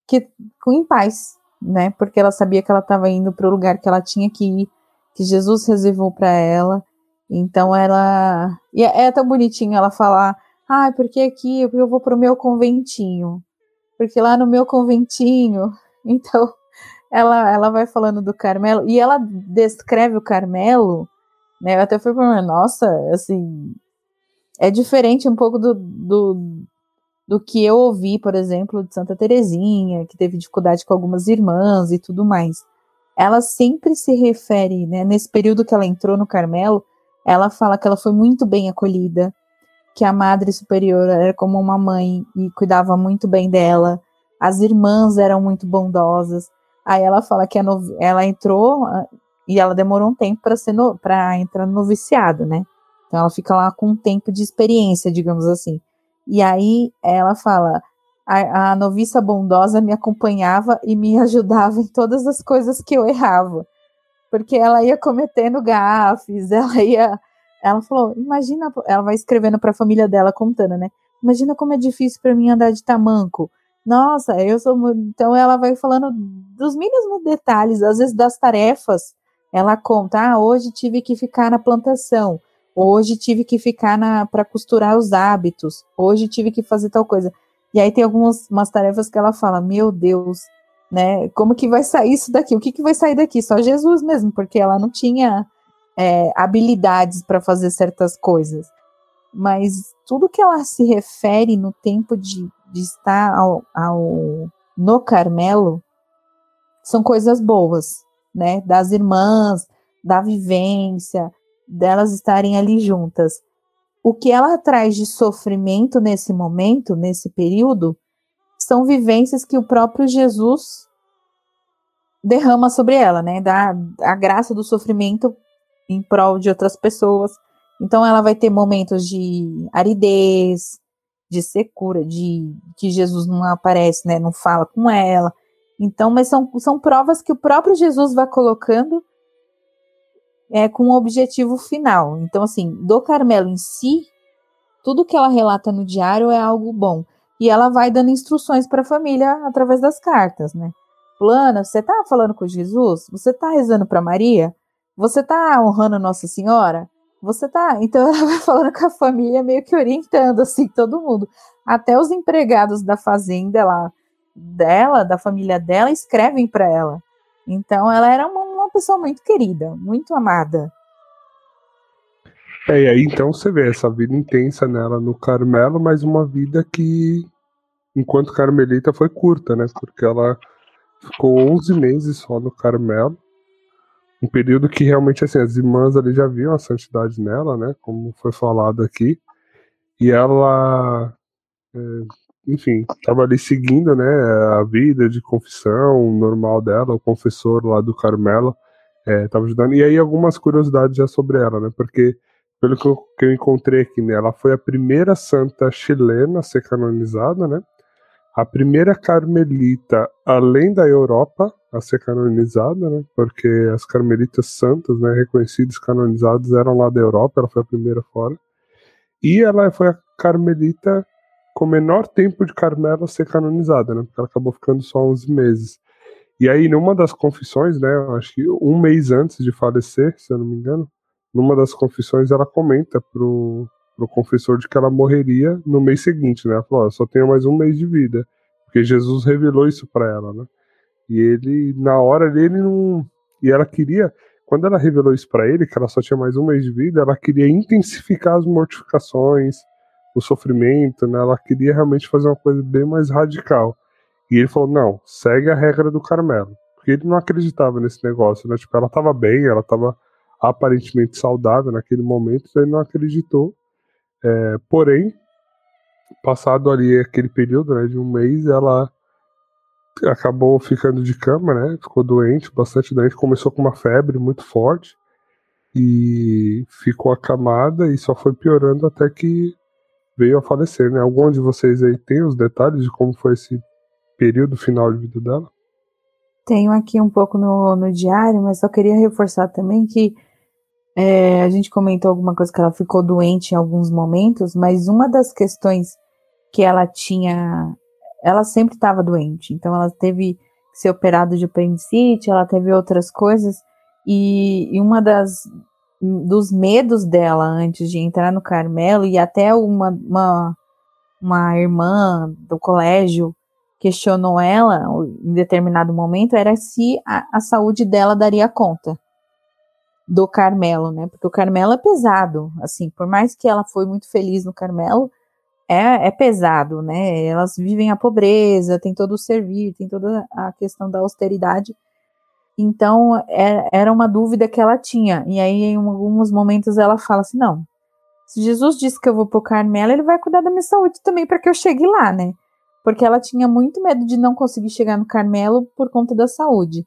que com em paz, né? Porque ela sabia que ela estava indo para o lugar que ela tinha que ir, que Jesus reservou para ela. Então ela. E é, é tão bonitinho ela falar: ah, porque aqui eu vou para o meu conventinho. Porque lá no meu conventinho. Então ela, ela vai falando do Carmelo. E ela descreve o Carmelo. Né, eu até fui para nossa, assim. É diferente um pouco do, do, do que eu ouvi, por exemplo, de Santa Terezinha, que teve dificuldade com algumas irmãs e tudo mais. Ela sempre se refere, né, nesse período que ela entrou no Carmelo, ela fala que ela foi muito bem acolhida, que a Madre Superior era como uma mãe e cuidava muito bem dela, as irmãs eram muito bondosas. Aí ela fala que ela entrou ah, e ela demorou um tempo para ser para entrar no noviciado, né? Então ela fica lá com um tempo de experiência, digamos assim. E aí ela fala: a, a noviça bondosa me acompanhava e me ajudava em todas as coisas que eu errava. Porque ela ia cometendo gafes, ela ia. Ela falou: imagina, ela vai escrevendo para a família dela, contando, né? Imagina como é difícil para mim andar de tamanco. Nossa, eu sou. Então ela vai falando dos mínimos detalhes, às vezes das tarefas. Ela conta: ah, hoje tive que ficar na plantação. Hoje tive que ficar para costurar os hábitos. Hoje tive que fazer tal coisa. E aí tem algumas umas tarefas que ela fala: Meu Deus, né? Como que vai sair isso daqui? O que, que vai sair daqui? Só Jesus mesmo, porque ela não tinha é, habilidades para fazer certas coisas. Mas tudo que ela se refere no tempo de, de estar ao, ao, no Carmelo são coisas boas, né? Das irmãs, da vivência, delas estarem ali juntas. O que ela traz de sofrimento nesse momento, nesse período, são vivências que o próprio Jesus derrama sobre ela, né? Dá a graça do sofrimento em prol de outras pessoas. Então ela vai ter momentos de aridez, de secura, de que Jesus não aparece, né? Não fala com ela. Então, mas são, são provas que o próprio Jesus vai colocando é, com um objetivo final. Então, assim, do Carmelo em si, tudo que ela relata no diário é algo bom. E ela vai dando instruções para a família através das cartas, né? Plana, você tá falando com Jesus? Você tá rezando para Maria? Você tá honrando Nossa Senhora? Você tá. Então ela vai falando com a família, meio que orientando, assim, todo mundo. Até os empregados da fazenda lá, dela, da família dela, escrevem para ela. Então ela era uma, pessoa muito querida, muito amada. É, e aí então você vê essa vida intensa nela no Carmelo, mas uma vida que, enquanto Carmelita, foi curta, né? Porque ela ficou 11 meses só no Carmelo. Um período que realmente, assim, as irmãs ali já viam a santidade nela, né? Como foi falado aqui. E ela, é, enfim, estava ali seguindo, né? A vida de confissão normal dela. O confessor lá do Carmelo é, ajudando. E aí algumas curiosidades já sobre ela, né? Porque pelo que eu, que eu encontrei aqui, né, ela foi a primeira santa chilena a ser canonizada, né? A primeira carmelita além da Europa a ser canonizada, né? Porque as carmelitas santas, né, reconhecidas, canonizadas, eram lá da Europa, ela foi a primeira fora. E ela foi a carmelita com menor tempo de Carmelo a ser canonizada, né? Porque ela acabou ficando só 11 meses. E aí, numa das confissões, né, acho que um mês antes de falecer, se eu não me engano, numa das confissões ela comenta pro, pro confessor de que ela morreria no mês seguinte, né? Ela falou, só tenho mais um mês de vida, porque Jesus revelou isso para ela, né? E ele, na hora dele, não. E ela queria, quando ela revelou isso para ele, que ela só tinha mais um mês de vida, ela queria intensificar as mortificações, o sofrimento, né? Ela queria realmente fazer uma coisa bem mais radical. E ele falou: não, segue a regra do Carmelo. Porque ele não acreditava nesse negócio, né? Tipo, ela tava bem, ela tava aparentemente saudável naquele momento, então ele não acreditou. É, porém, passado ali aquele período né, de um mês, ela acabou ficando de cama, né? Ficou doente, bastante doente, começou com uma febre muito forte e ficou acamada e só foi piorando até que veio a falecer, né? Algum de vocês aí tem os detalhes de como foi esse período final de vida dela? Tenho aqui um pouco no, no diário, mas só queria reforçar também que é, a gente comentou alguma coisa que ela ficou doente em alguns momentos, mas uma das questões que ela tinha, ela sempre estava doente, então ela teve que ser operada de apendicite, ela teve outras coisas, e, e uma das dos medos dela antes de entrar no Carmelo, e até uma, uma, uma irmã do colégio questionou ela em determinado momento, era se a, a saúde dela daria conta do Carmelo, né? Porque o Carmelo é pesado, assim, por mais que ela foi muito feliz no Carmelo, é, é pesado, né? Elas vivem a pobreza, tem todo o servir, tem toda a questão da austeridade. Então, é, era uma dúvida que ela tinha. E aí, em alguns momentos, ela fala assim: não, se Jesus disse que eu vou pro Carmelo, ele vai cuidar da minha saúde também para que eu chegue lá, né? Porque ela tinha muito medo de não conseguir chegar no Carmelo por conta da saúde.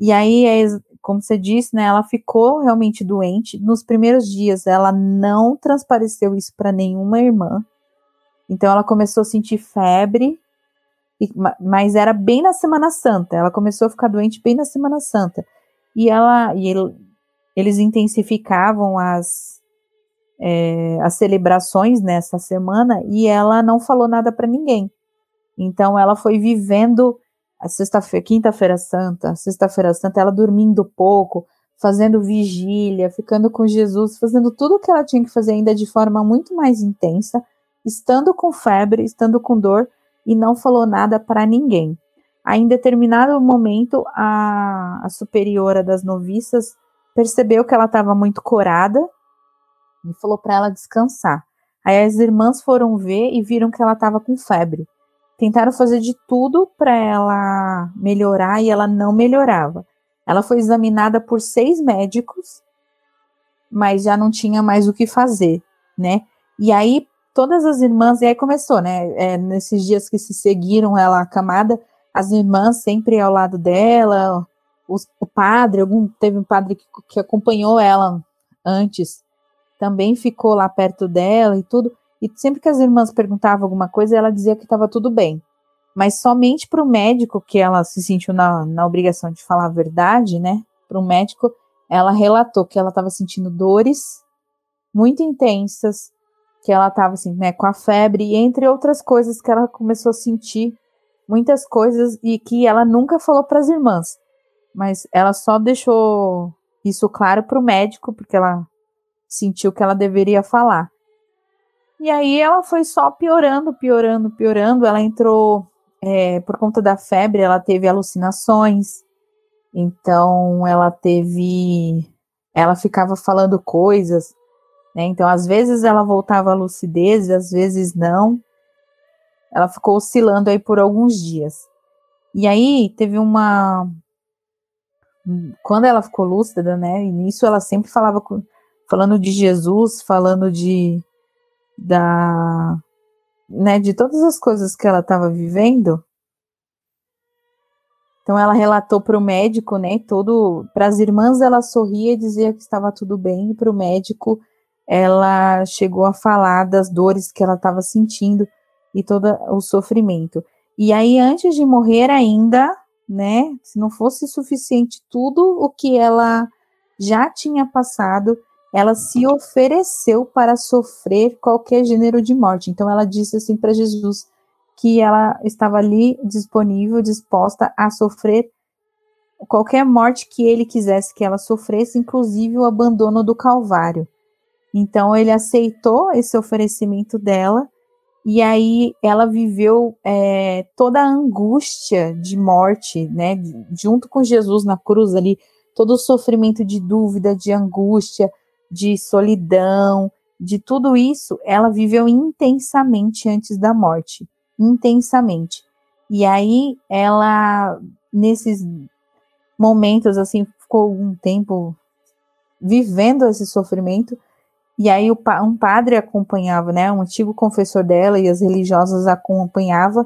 E aí, é como você disse, né, ela ficou realmente doente. Nos primeiros dias, ela não transpareceu isso para nenhuma irmã. Então, ela começou a sentir febre, mas era bem na Semana Santa. Ela começou a ficar doente bem na Semana Santa. E ela, e ele, eles intensificavam as é, as celebrações nessa semana e ela não falou nada para ninguém. Então, ela foi vivendo a sexta-feira, quinta-feira santa, sexta-feira santa, ela dormindo pouco, fazendo vigília, ficando com Jesus, fazendo tudo o que ela tinha que fazer ainda de forma muito mais intensa, estando com febre, estando com dor e não falou nada para ninguém. Aí, em determinado momento, a, a superiora das noviças percebeu que ela estava muito corada e falou para ela descansar. Aí as irmãs foram ver e viram que ela estava com febre. Tentaram fazer de tudo para ela melhorar e ela não melhorava. Ela foi examinada por seis médicos, mas já não tinha mais o que fazer, né? E aí todas as irmãs, e aí começou, né? É, nesses dias que se seguiram ela acamada, as irmãs sempre ao lado dela, os, o padre, algum teve um padre que, que acompanhou ela antes, também ficou lá perto dela e tudo. E sempre que as irmãs perguntavam alguma coisa, ela dizia que estava tudo bem. Mas somente para o médico, que ela se sentiu na, na obrigação de falar a verdade, né? Para o médico, ela relatou que ela estava sentindo dores muito intensas, que ela estava assim, né, com a febre, e entre outras coisas que ela começou a sentir muitas coisas e que ela nunca falou para as irmãs, mas ela só deixou isso claro para o médico porque ela sentiu que ela deveria falar. E aí ela foi só piorando, piorando, piorando. Ela entrou é, por conta da febre, ela teve alucinações. Então ela teve, ela ficava falando coisas, né? Então às vezes ela voltava à lucidez, às vezes não. Ela ficou oscilando aí por alguns dias. E aí teve uma. Quando ela ficou lúcida, né? Início ela sempre falava falando de Jesus, falando de da né, de todas as coisas que ela estava vivendo. Então ela relatou para o médico, né, todo para as irmãs ela sorria e dizia que estava tudo bem, e para o médico ela chegou a falar das dores que ela estava sentindo e todo o sofrimento. E aí, antes de morrer ainda, né, se não fosse suficiente tudo o que ela já tinha passado, ela se ofereceu para sofrer qualquer gênero de morte. Então, ela disse assim para Jesus que ela estava ali disponível, disposta a sofrer qualquer morte que ele quisesse que ela sofresse, inclusive o abandono do Calvário. Então, ele aceitou esse oferecimento dela e aí ela viveu é, toda a angústia de morte, né? Junto com Jesus na cruz ali, todo o sofrimento de dúvida, de angústia, de solidão, de tudo isso, ela viveu intensamente antes da morte, intensamente. E aí ela nesses momentos assim ficou um tempo vivendo esse sofrimento e aí um padre acompanhava, né? Um antigo confessor dela e as religiosas acompanhava.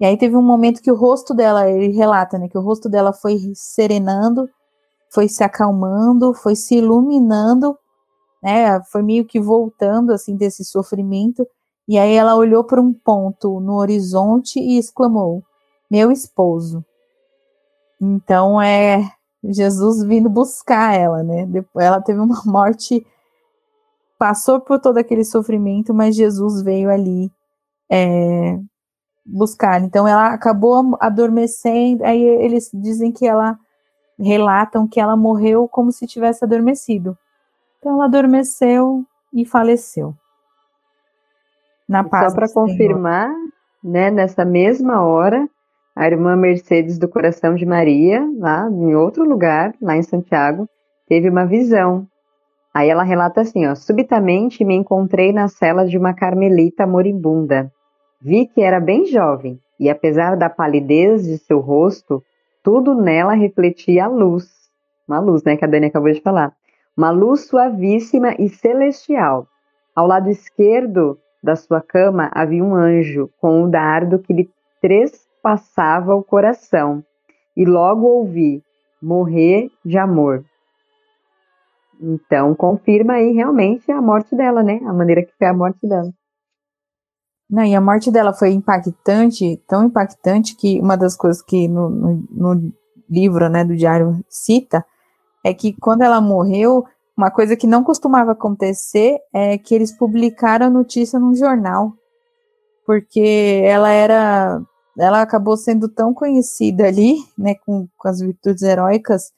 E aí teve um momento que o rosto dela, ele relata, né? Que o rosto dela foi serenando, foi se acalmando, foi se iluminando, né? Foi meio que voltando assim desse sofrimento. E aí ela olhou para um ponto no horizonte e exclamou: "Meu esposo". Então é Jesus vindo buscar ela, né? Ela teve uma morte passou por todo aquele sofrimento, mas Jesus veio ali é, buscar. Então ela acabou adormecendo. Aí eles dizem que ela relatam que ela morreu como se tivesse adormecido. Então ela adormeceu e faleceu. Na paz. Só para confirmar, né, nessa mesma hora, a irmã Mercedes do Coração de Maria, lá em outro lugar, lá em Santiago, teve uma visão Aí ela relata assim, ó, subitamente me encontrei na cela de uma carmelita moribunda. Vi que era bem jovem e apesar da palidez de seu rosto, tudo nela refletia a luz. Uma luz, né, que a Dani acabou de falar. Uma luz suavíssima e celestial. Ao lado esquerdo da sua cama havia um anjo com um dardo que lhe trespassava o coração. E logo ouvi morrer de amor. Então, confirma aí realmente a morte dela, né? A maneira que foi a morte dela. Não, e a morte dela foi impactante, tão impactante que uma das coisas que no, no, no livro, né, do diário cita, é que quando ela morreu, uma coisa que não costumava acontecer é que eles publicaram a notícia num jornal, porque ela era, ela acabou sendo tão conhecida ali, né, com, com as virtudes heróicas,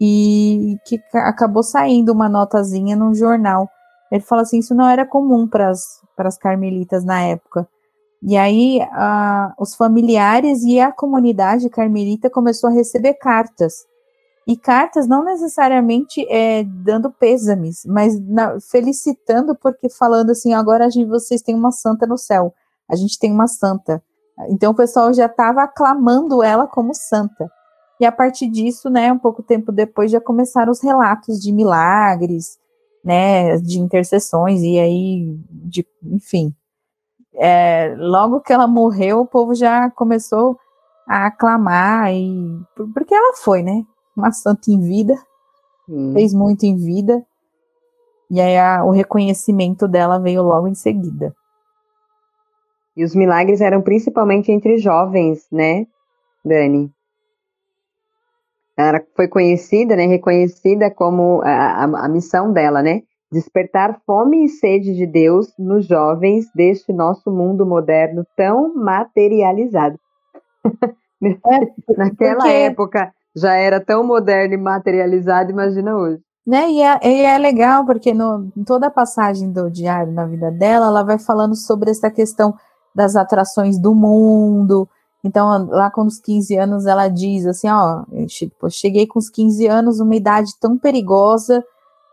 e que acabou saindo uma notazinha num jornal. Ele fala assim, isso não era comum para as carmelitas na época. E aí a, os familiares e a comunidade carmelita começou a receber cartas. E cartas não necessariamente é, dando pêsames, mas na, felicitando, porque falando assim, agora a gente, vocês têm uma santa no céu, a gente tem uma santa. Então o pessoal já estava aclamando ela como santa. E a partir disso, né, um pouco tempo depois, já começaram os relatos de milagres, né, de intercessões, e aí, de, enfim, é, logo que ela morreu, o povo já começou a aclamar, e, porque ela foi, né? Uma santa em vida, hum. fez muito em vida, e aí a, o reconhecimento dela veio logo em seguida. E os milagres eram principalmente entre jovens, né, Dani? Ela foi conhecida, né, reconhecida como a, a, a missão dela, né? despertar fome e sede de Deus nos jovens deste nosso mundo moderno tão materializado. É, Naquela porque... época já era tão moderno e materializado, imagina hoje. Né, e, é, e é legal porque no, em toda a passagem do diário na vida dela, ela vai falando sobre essa questão das atrações do mundo. Então, lá com os 15 anos, ela diz assim: Ó, eu cheguei com os 15 anos, uma idade tão perigosa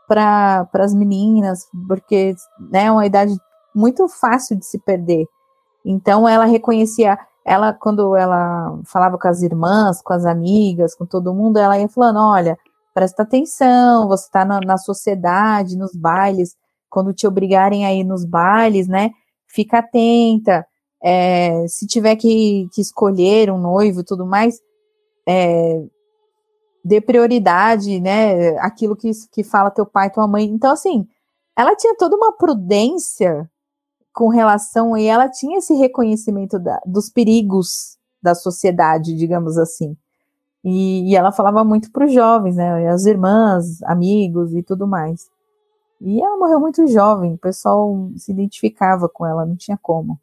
para as meninas, porque né, é uma idade muito fácil de se perder. Então ela reconhecia, ela quando ela falava com as irmãs, com as amigas, com todo mundo, ela ia falando, olha, presta atenção, você está na, na, sociedade, nos bailes, quando te obrigarem a ir nos bailes, né, fica atenta, é, se tiver que, que escolher um noivo e tudo mais, é, dê prioridade, né, aquilo que, que fala teu pai, tua mãe. Então, assim, ela tinha toda uma prudência com relação, e ela tinha esse reconhecimento da, dos perigos da sociedade, digamos assim. E, e ela falava muito para os jovens, né, as irmãs, amigos e tudo mais. E ela morreu muito jovem, o pessoal se identificava com ela, não tinha como.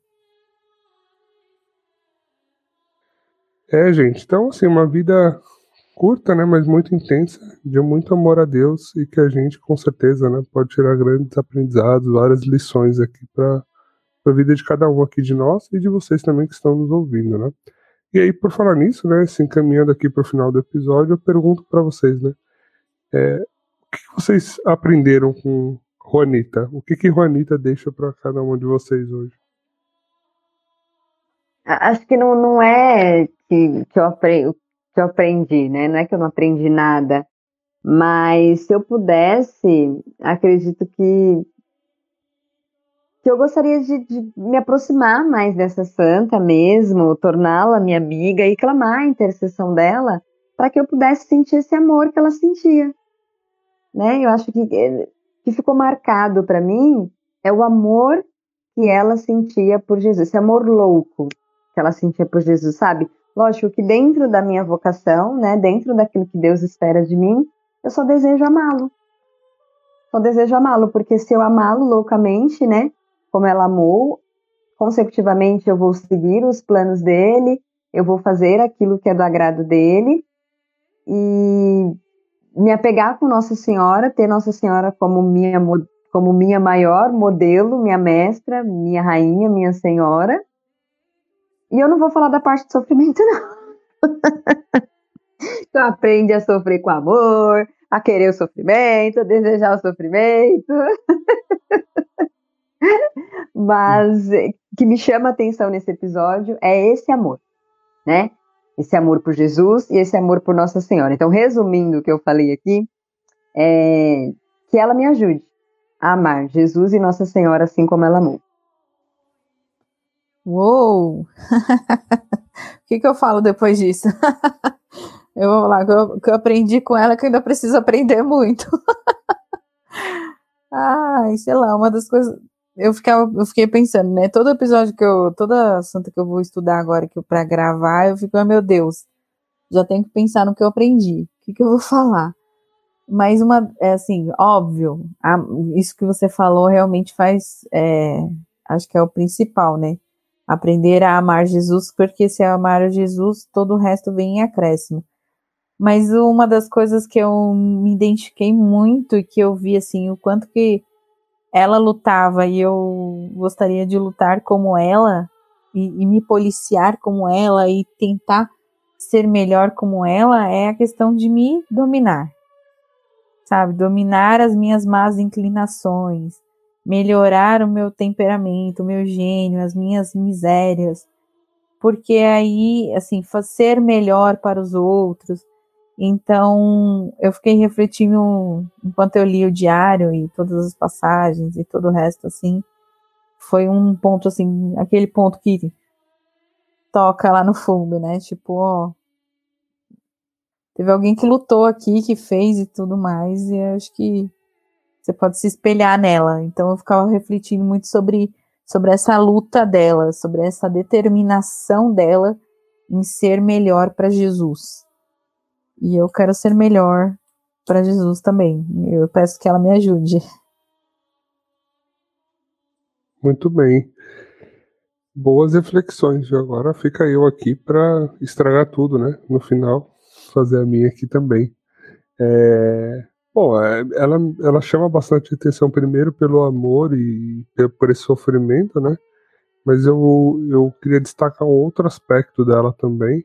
É, gente, então, assim, uma vida curta, né, mas muito intensa, de muito amor a Deus e que a gente com certeza, né, pode tirar grandes aprendizados, várias lições aqui para a vida de cada um aqui de nós e de vocês também que estão nos ouvindo, né? E aí, por falar nisso, né, se encaminhando aqui para o final do episódio, eu pergunto para vocês, né, é, o que vocês aprenderam com Juanita? O que que Juanita deixa para cada um de vocês hoje? Acho que não, não é que, que eu aprendo, que eu aprendi, né? Não é que eu não aprendi nada, mas se eu pudesse, acredito que que eu gostaria de, de me aproximar mais dessa santa mesmo, torná-la minha amiga e clamar a intercessão dela para que eu pudesse sentir esse amor que ela sentia, né? Eu acho que que ficou marcado para mim é o amor que ela sentia por Jesus, esse amor louco que ela sentia por Jesus, sabe? Lógico que dentro da minha vocação, né, dentro daquilo que Deus espera de mim, eu só desejo amá-lo. Só desejo amá-lo, porque se eu amá-lo loucamente, né, como ela amou, consecutivamente eu vou seguir os planos dele, eu vou fazer aquilo que é do agrado dele e me apegar com Nossa Senhora, ter Nossa Senhora como minha como minha maior modelo, minha mestra, minha rainha, minha senhora e eu não vou falar da parte de sofrimento, não. tu aprende a sofrer com amor, a querer o sofrimento, a desejar o sofrimento. Mas que me chama a atenção nesse episódio é esse amor, né? Esse amor por Jesus e esse amor por Nossa Senhora. Então, resumindo o que eu falei aqui, é que ela me ajude a amar Jesus e Nossa Senhora assim como ela amou. Uou! o que, que eu falo depois disso? eu vou lá, que eu, que eu aprendi com ela que eu ainda preciso aprender muito. Ai, sei lá, uma das coisas. Eu, ficava, eu fiquei pensando, né? Todo episódio que eu. Toda santa que eu vou estudar agora que pra gravar, eu fico, oh, meu Deus, já tenho que pensar no que eu aprendi. O que, que eu vou falar? Mas uma, é assim, óbvio, a, isso que você falou realmente faz. É, acho que é o principal, né? aprender a amar Jesus, porque se amar Jesus, todo o resto vem em acréscimo. Mas uma das coisas que eu me identifiquei muito e que eu vi assim, o quanto que ela lutava e eu gostaria de lutar como ela, e, e me policiar como ela e tentar ser melhor como ela é a questão de me dominar. Sabe? Dominar as minhas más inclinações, melhorar o meu temperamento, o meu gênio, as minhas misérias. Porque aí, assim, ser melhor para os outros. Então, eu fiquei refletindo enquanto eu li o diário e todas as passagens e todo o resto, assim. Foi um ponto, assim, aquele ponto que toca lá no fundo, né? Tipo, ó. Teve alguém que lutou aqui, que fez e tudo mais, e eu acho que você pode se espelhar nela. Então eu ficava refletindo muito sobre, sobre essa luta dela, sobre essa determinação dela em ser melhor para Jesus. E eu quero ser melhor para Jesus também. Eu peço que ela me ajude. Muito bem. Boas reflexões. Agora fica eu aqui para estragar tudo, né? No final, fazer a minha aqui também. É... Bom, é, ela, ela chama bastante atenção primeiro pelo amor e por esse sofrimento, né? Mas eu, eu queria destacar um outro aspecto dela também,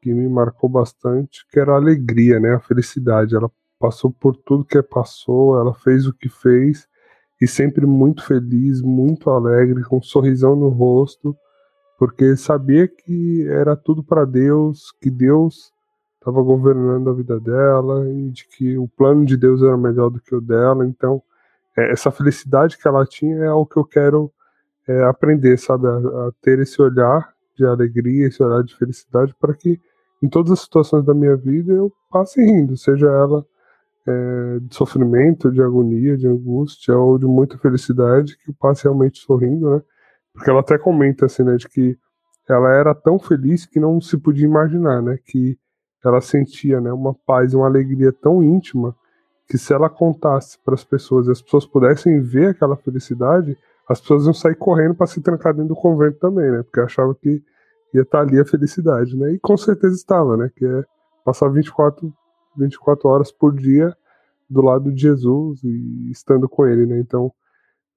que me marcou bastante, que era a alegria, né? A felicidade. Ela passou por tudo que passou, ela fez o que fez, e sempre muito feliz, muito alegre, com um sorrisão no rosto, porque sabia que era tudo para Deus, que Deus estava governando a vida dela e de que o plano de Deus era melhor do que o dela. Então, é, essa felicidade que ela tinha é o que eu quero é, aprender, sabe? A, a, ter esse olhar de alegria, esse olhar de felicidade, para que em todas as situações da minha vida eu passe rindo, seja ela é, de sofrimento, de agonia, de angústia ou de muita felicidade, que eu passe realmente sorrindo, né? Porque ela até comenta assim, né, de que ela era tão feliz que não se podia imaginar, né? Que ela sentia né, uma paz e uma alegria tão íntima que se ela contasse para as pessoas e as pessoas pudessem ver aquela felicidade, as pessoas iam sair correndo para se trancar dentro do convento também, né? Porque achavam que ia estar tá ali a felicidade, né? E com certeza estava, né? Que é passar 24, 24 horas por dia do lado de Jesus e estando com ele, né? Então,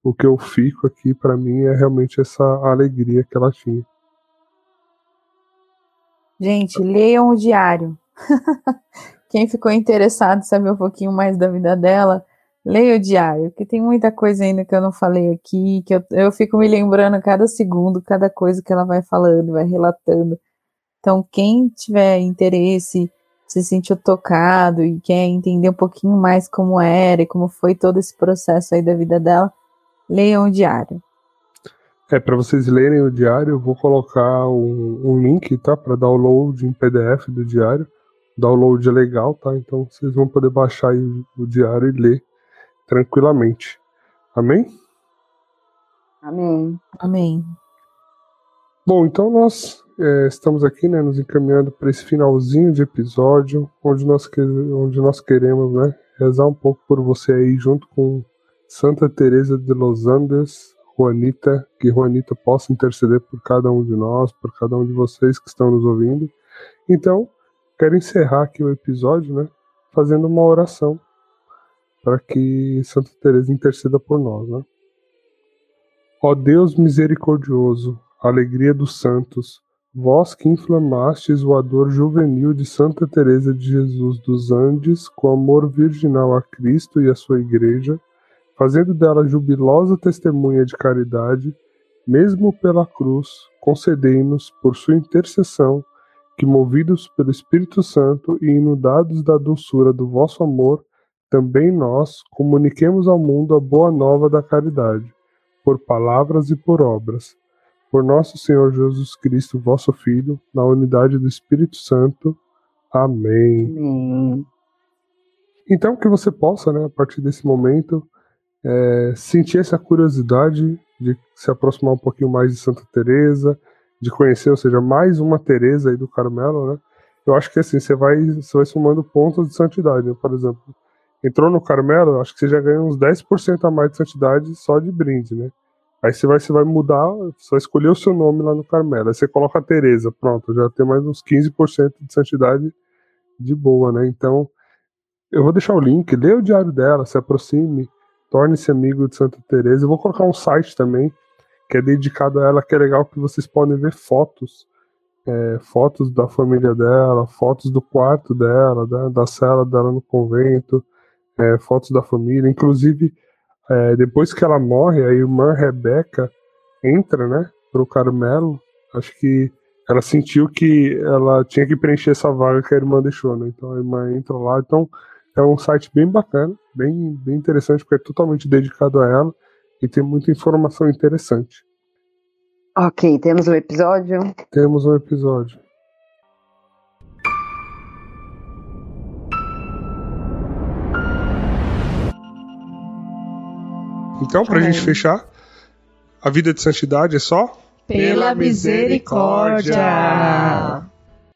o que eu fico aqui para mim é realmente essa alegria que ela tinha. Gente, leiam o diário. Quem ficou interessado em saber um pouquinho mais da vida dela, leia o diário, que tem muita coisa ainda que eu não falei aqui, que eu, eu fico me lembrando cada segundo, cada coisa que ela vai falando, vai relatando. Então, quem tiver interesse, se sentiu tocado e quer entender um pouquinho mais como era e como foi todo esse processo aí da vida dela, leiam o diário. É, para vocês lerem o diário, eu vou colocar um, um link, tá? Para download em PDF do diário. Download é legal, tá? Então vocês vão poder baixar o diário e ler tranquilamente. Amém? Amém. Amém. Bom, então nós é, estamos aqui, né, nos encaminhando para esse finalzinho de episódio, onde nós, que, onde nós queremos, né, rezar um pouco por você aí, junto com Santa Teresa de Los Andes, Juanita, que Juanita possa interceder por cada um de nós, por cada um de vocês que estão nos ouvindo. Então, quero encerrar aqui o episódio, né, fazendo uma oração para que Santa Teresa interceda por nós, né? Ó Deus misericordioso, alegria dos santos, vós que inflamastes o ador juvenil de Santa Teresa de Jesus dos Andes com amor virginal a Cristo e a sua igreja, fazendo dela jubilosa testemunha de caridade, mesmo pela cruz, concedei-nos, por sua intercessão, que, movidos pelo Espírito Santo e inundados da doçura do vosso amor, também nós comuniquemos ao mundo a boa nova da caridade, por palavras e por obras. Por nosso Senhor Jesus Cristo, vosso Filho, na unidade do Espírito Santo. Amém. Amém. Então, que você possa, né, a partir desse momento, é, sentir essa curiosidade de se aproximar um pouquinho mais de Santa Teresa, de conhecer, ou seja, mais uma Teresa aí do Carmelo, né? Eu acho que assim, você vai, você vai somando pontos de santidade, né? por exemplo. Entrou no Carmelo, acho que você já ganha uns 10% a mais de santidade só de brinde, né? Aí você vai, você vai mudar, vai escolher o seu nome lá no Carmelo. Aí você coloca a Teresa, pronto, já tem mais uns 15% de santidade de boa, né? Então, eu vou deixar o link, lê o diário dela, se aproxime, torne-se amigo de Santa Teresa. Eu vou colocar um site também, que é dedicado a ela, que é legal que vocês podem ver fotos. É, fotos da família dela, fotos do quarto dela, da, da cela dela no convento, é, fotos da família. Inclusive, é, depois que ela morre, a irmã Rebeca entra, né, pro Carmelo. Acho que ela sentiu que ela tinha que preencher essa vaga que a irmã deixou, né? Então a irmã entra lá. Então é um site bem bacana, bem, bem interessante, porque é totalmente dedicado a ela e tem muita informação interessante. Ok, temos um episódio? Temos um episódio. Então, pra gente fechar, a vida de santidade é só pela misericórdia.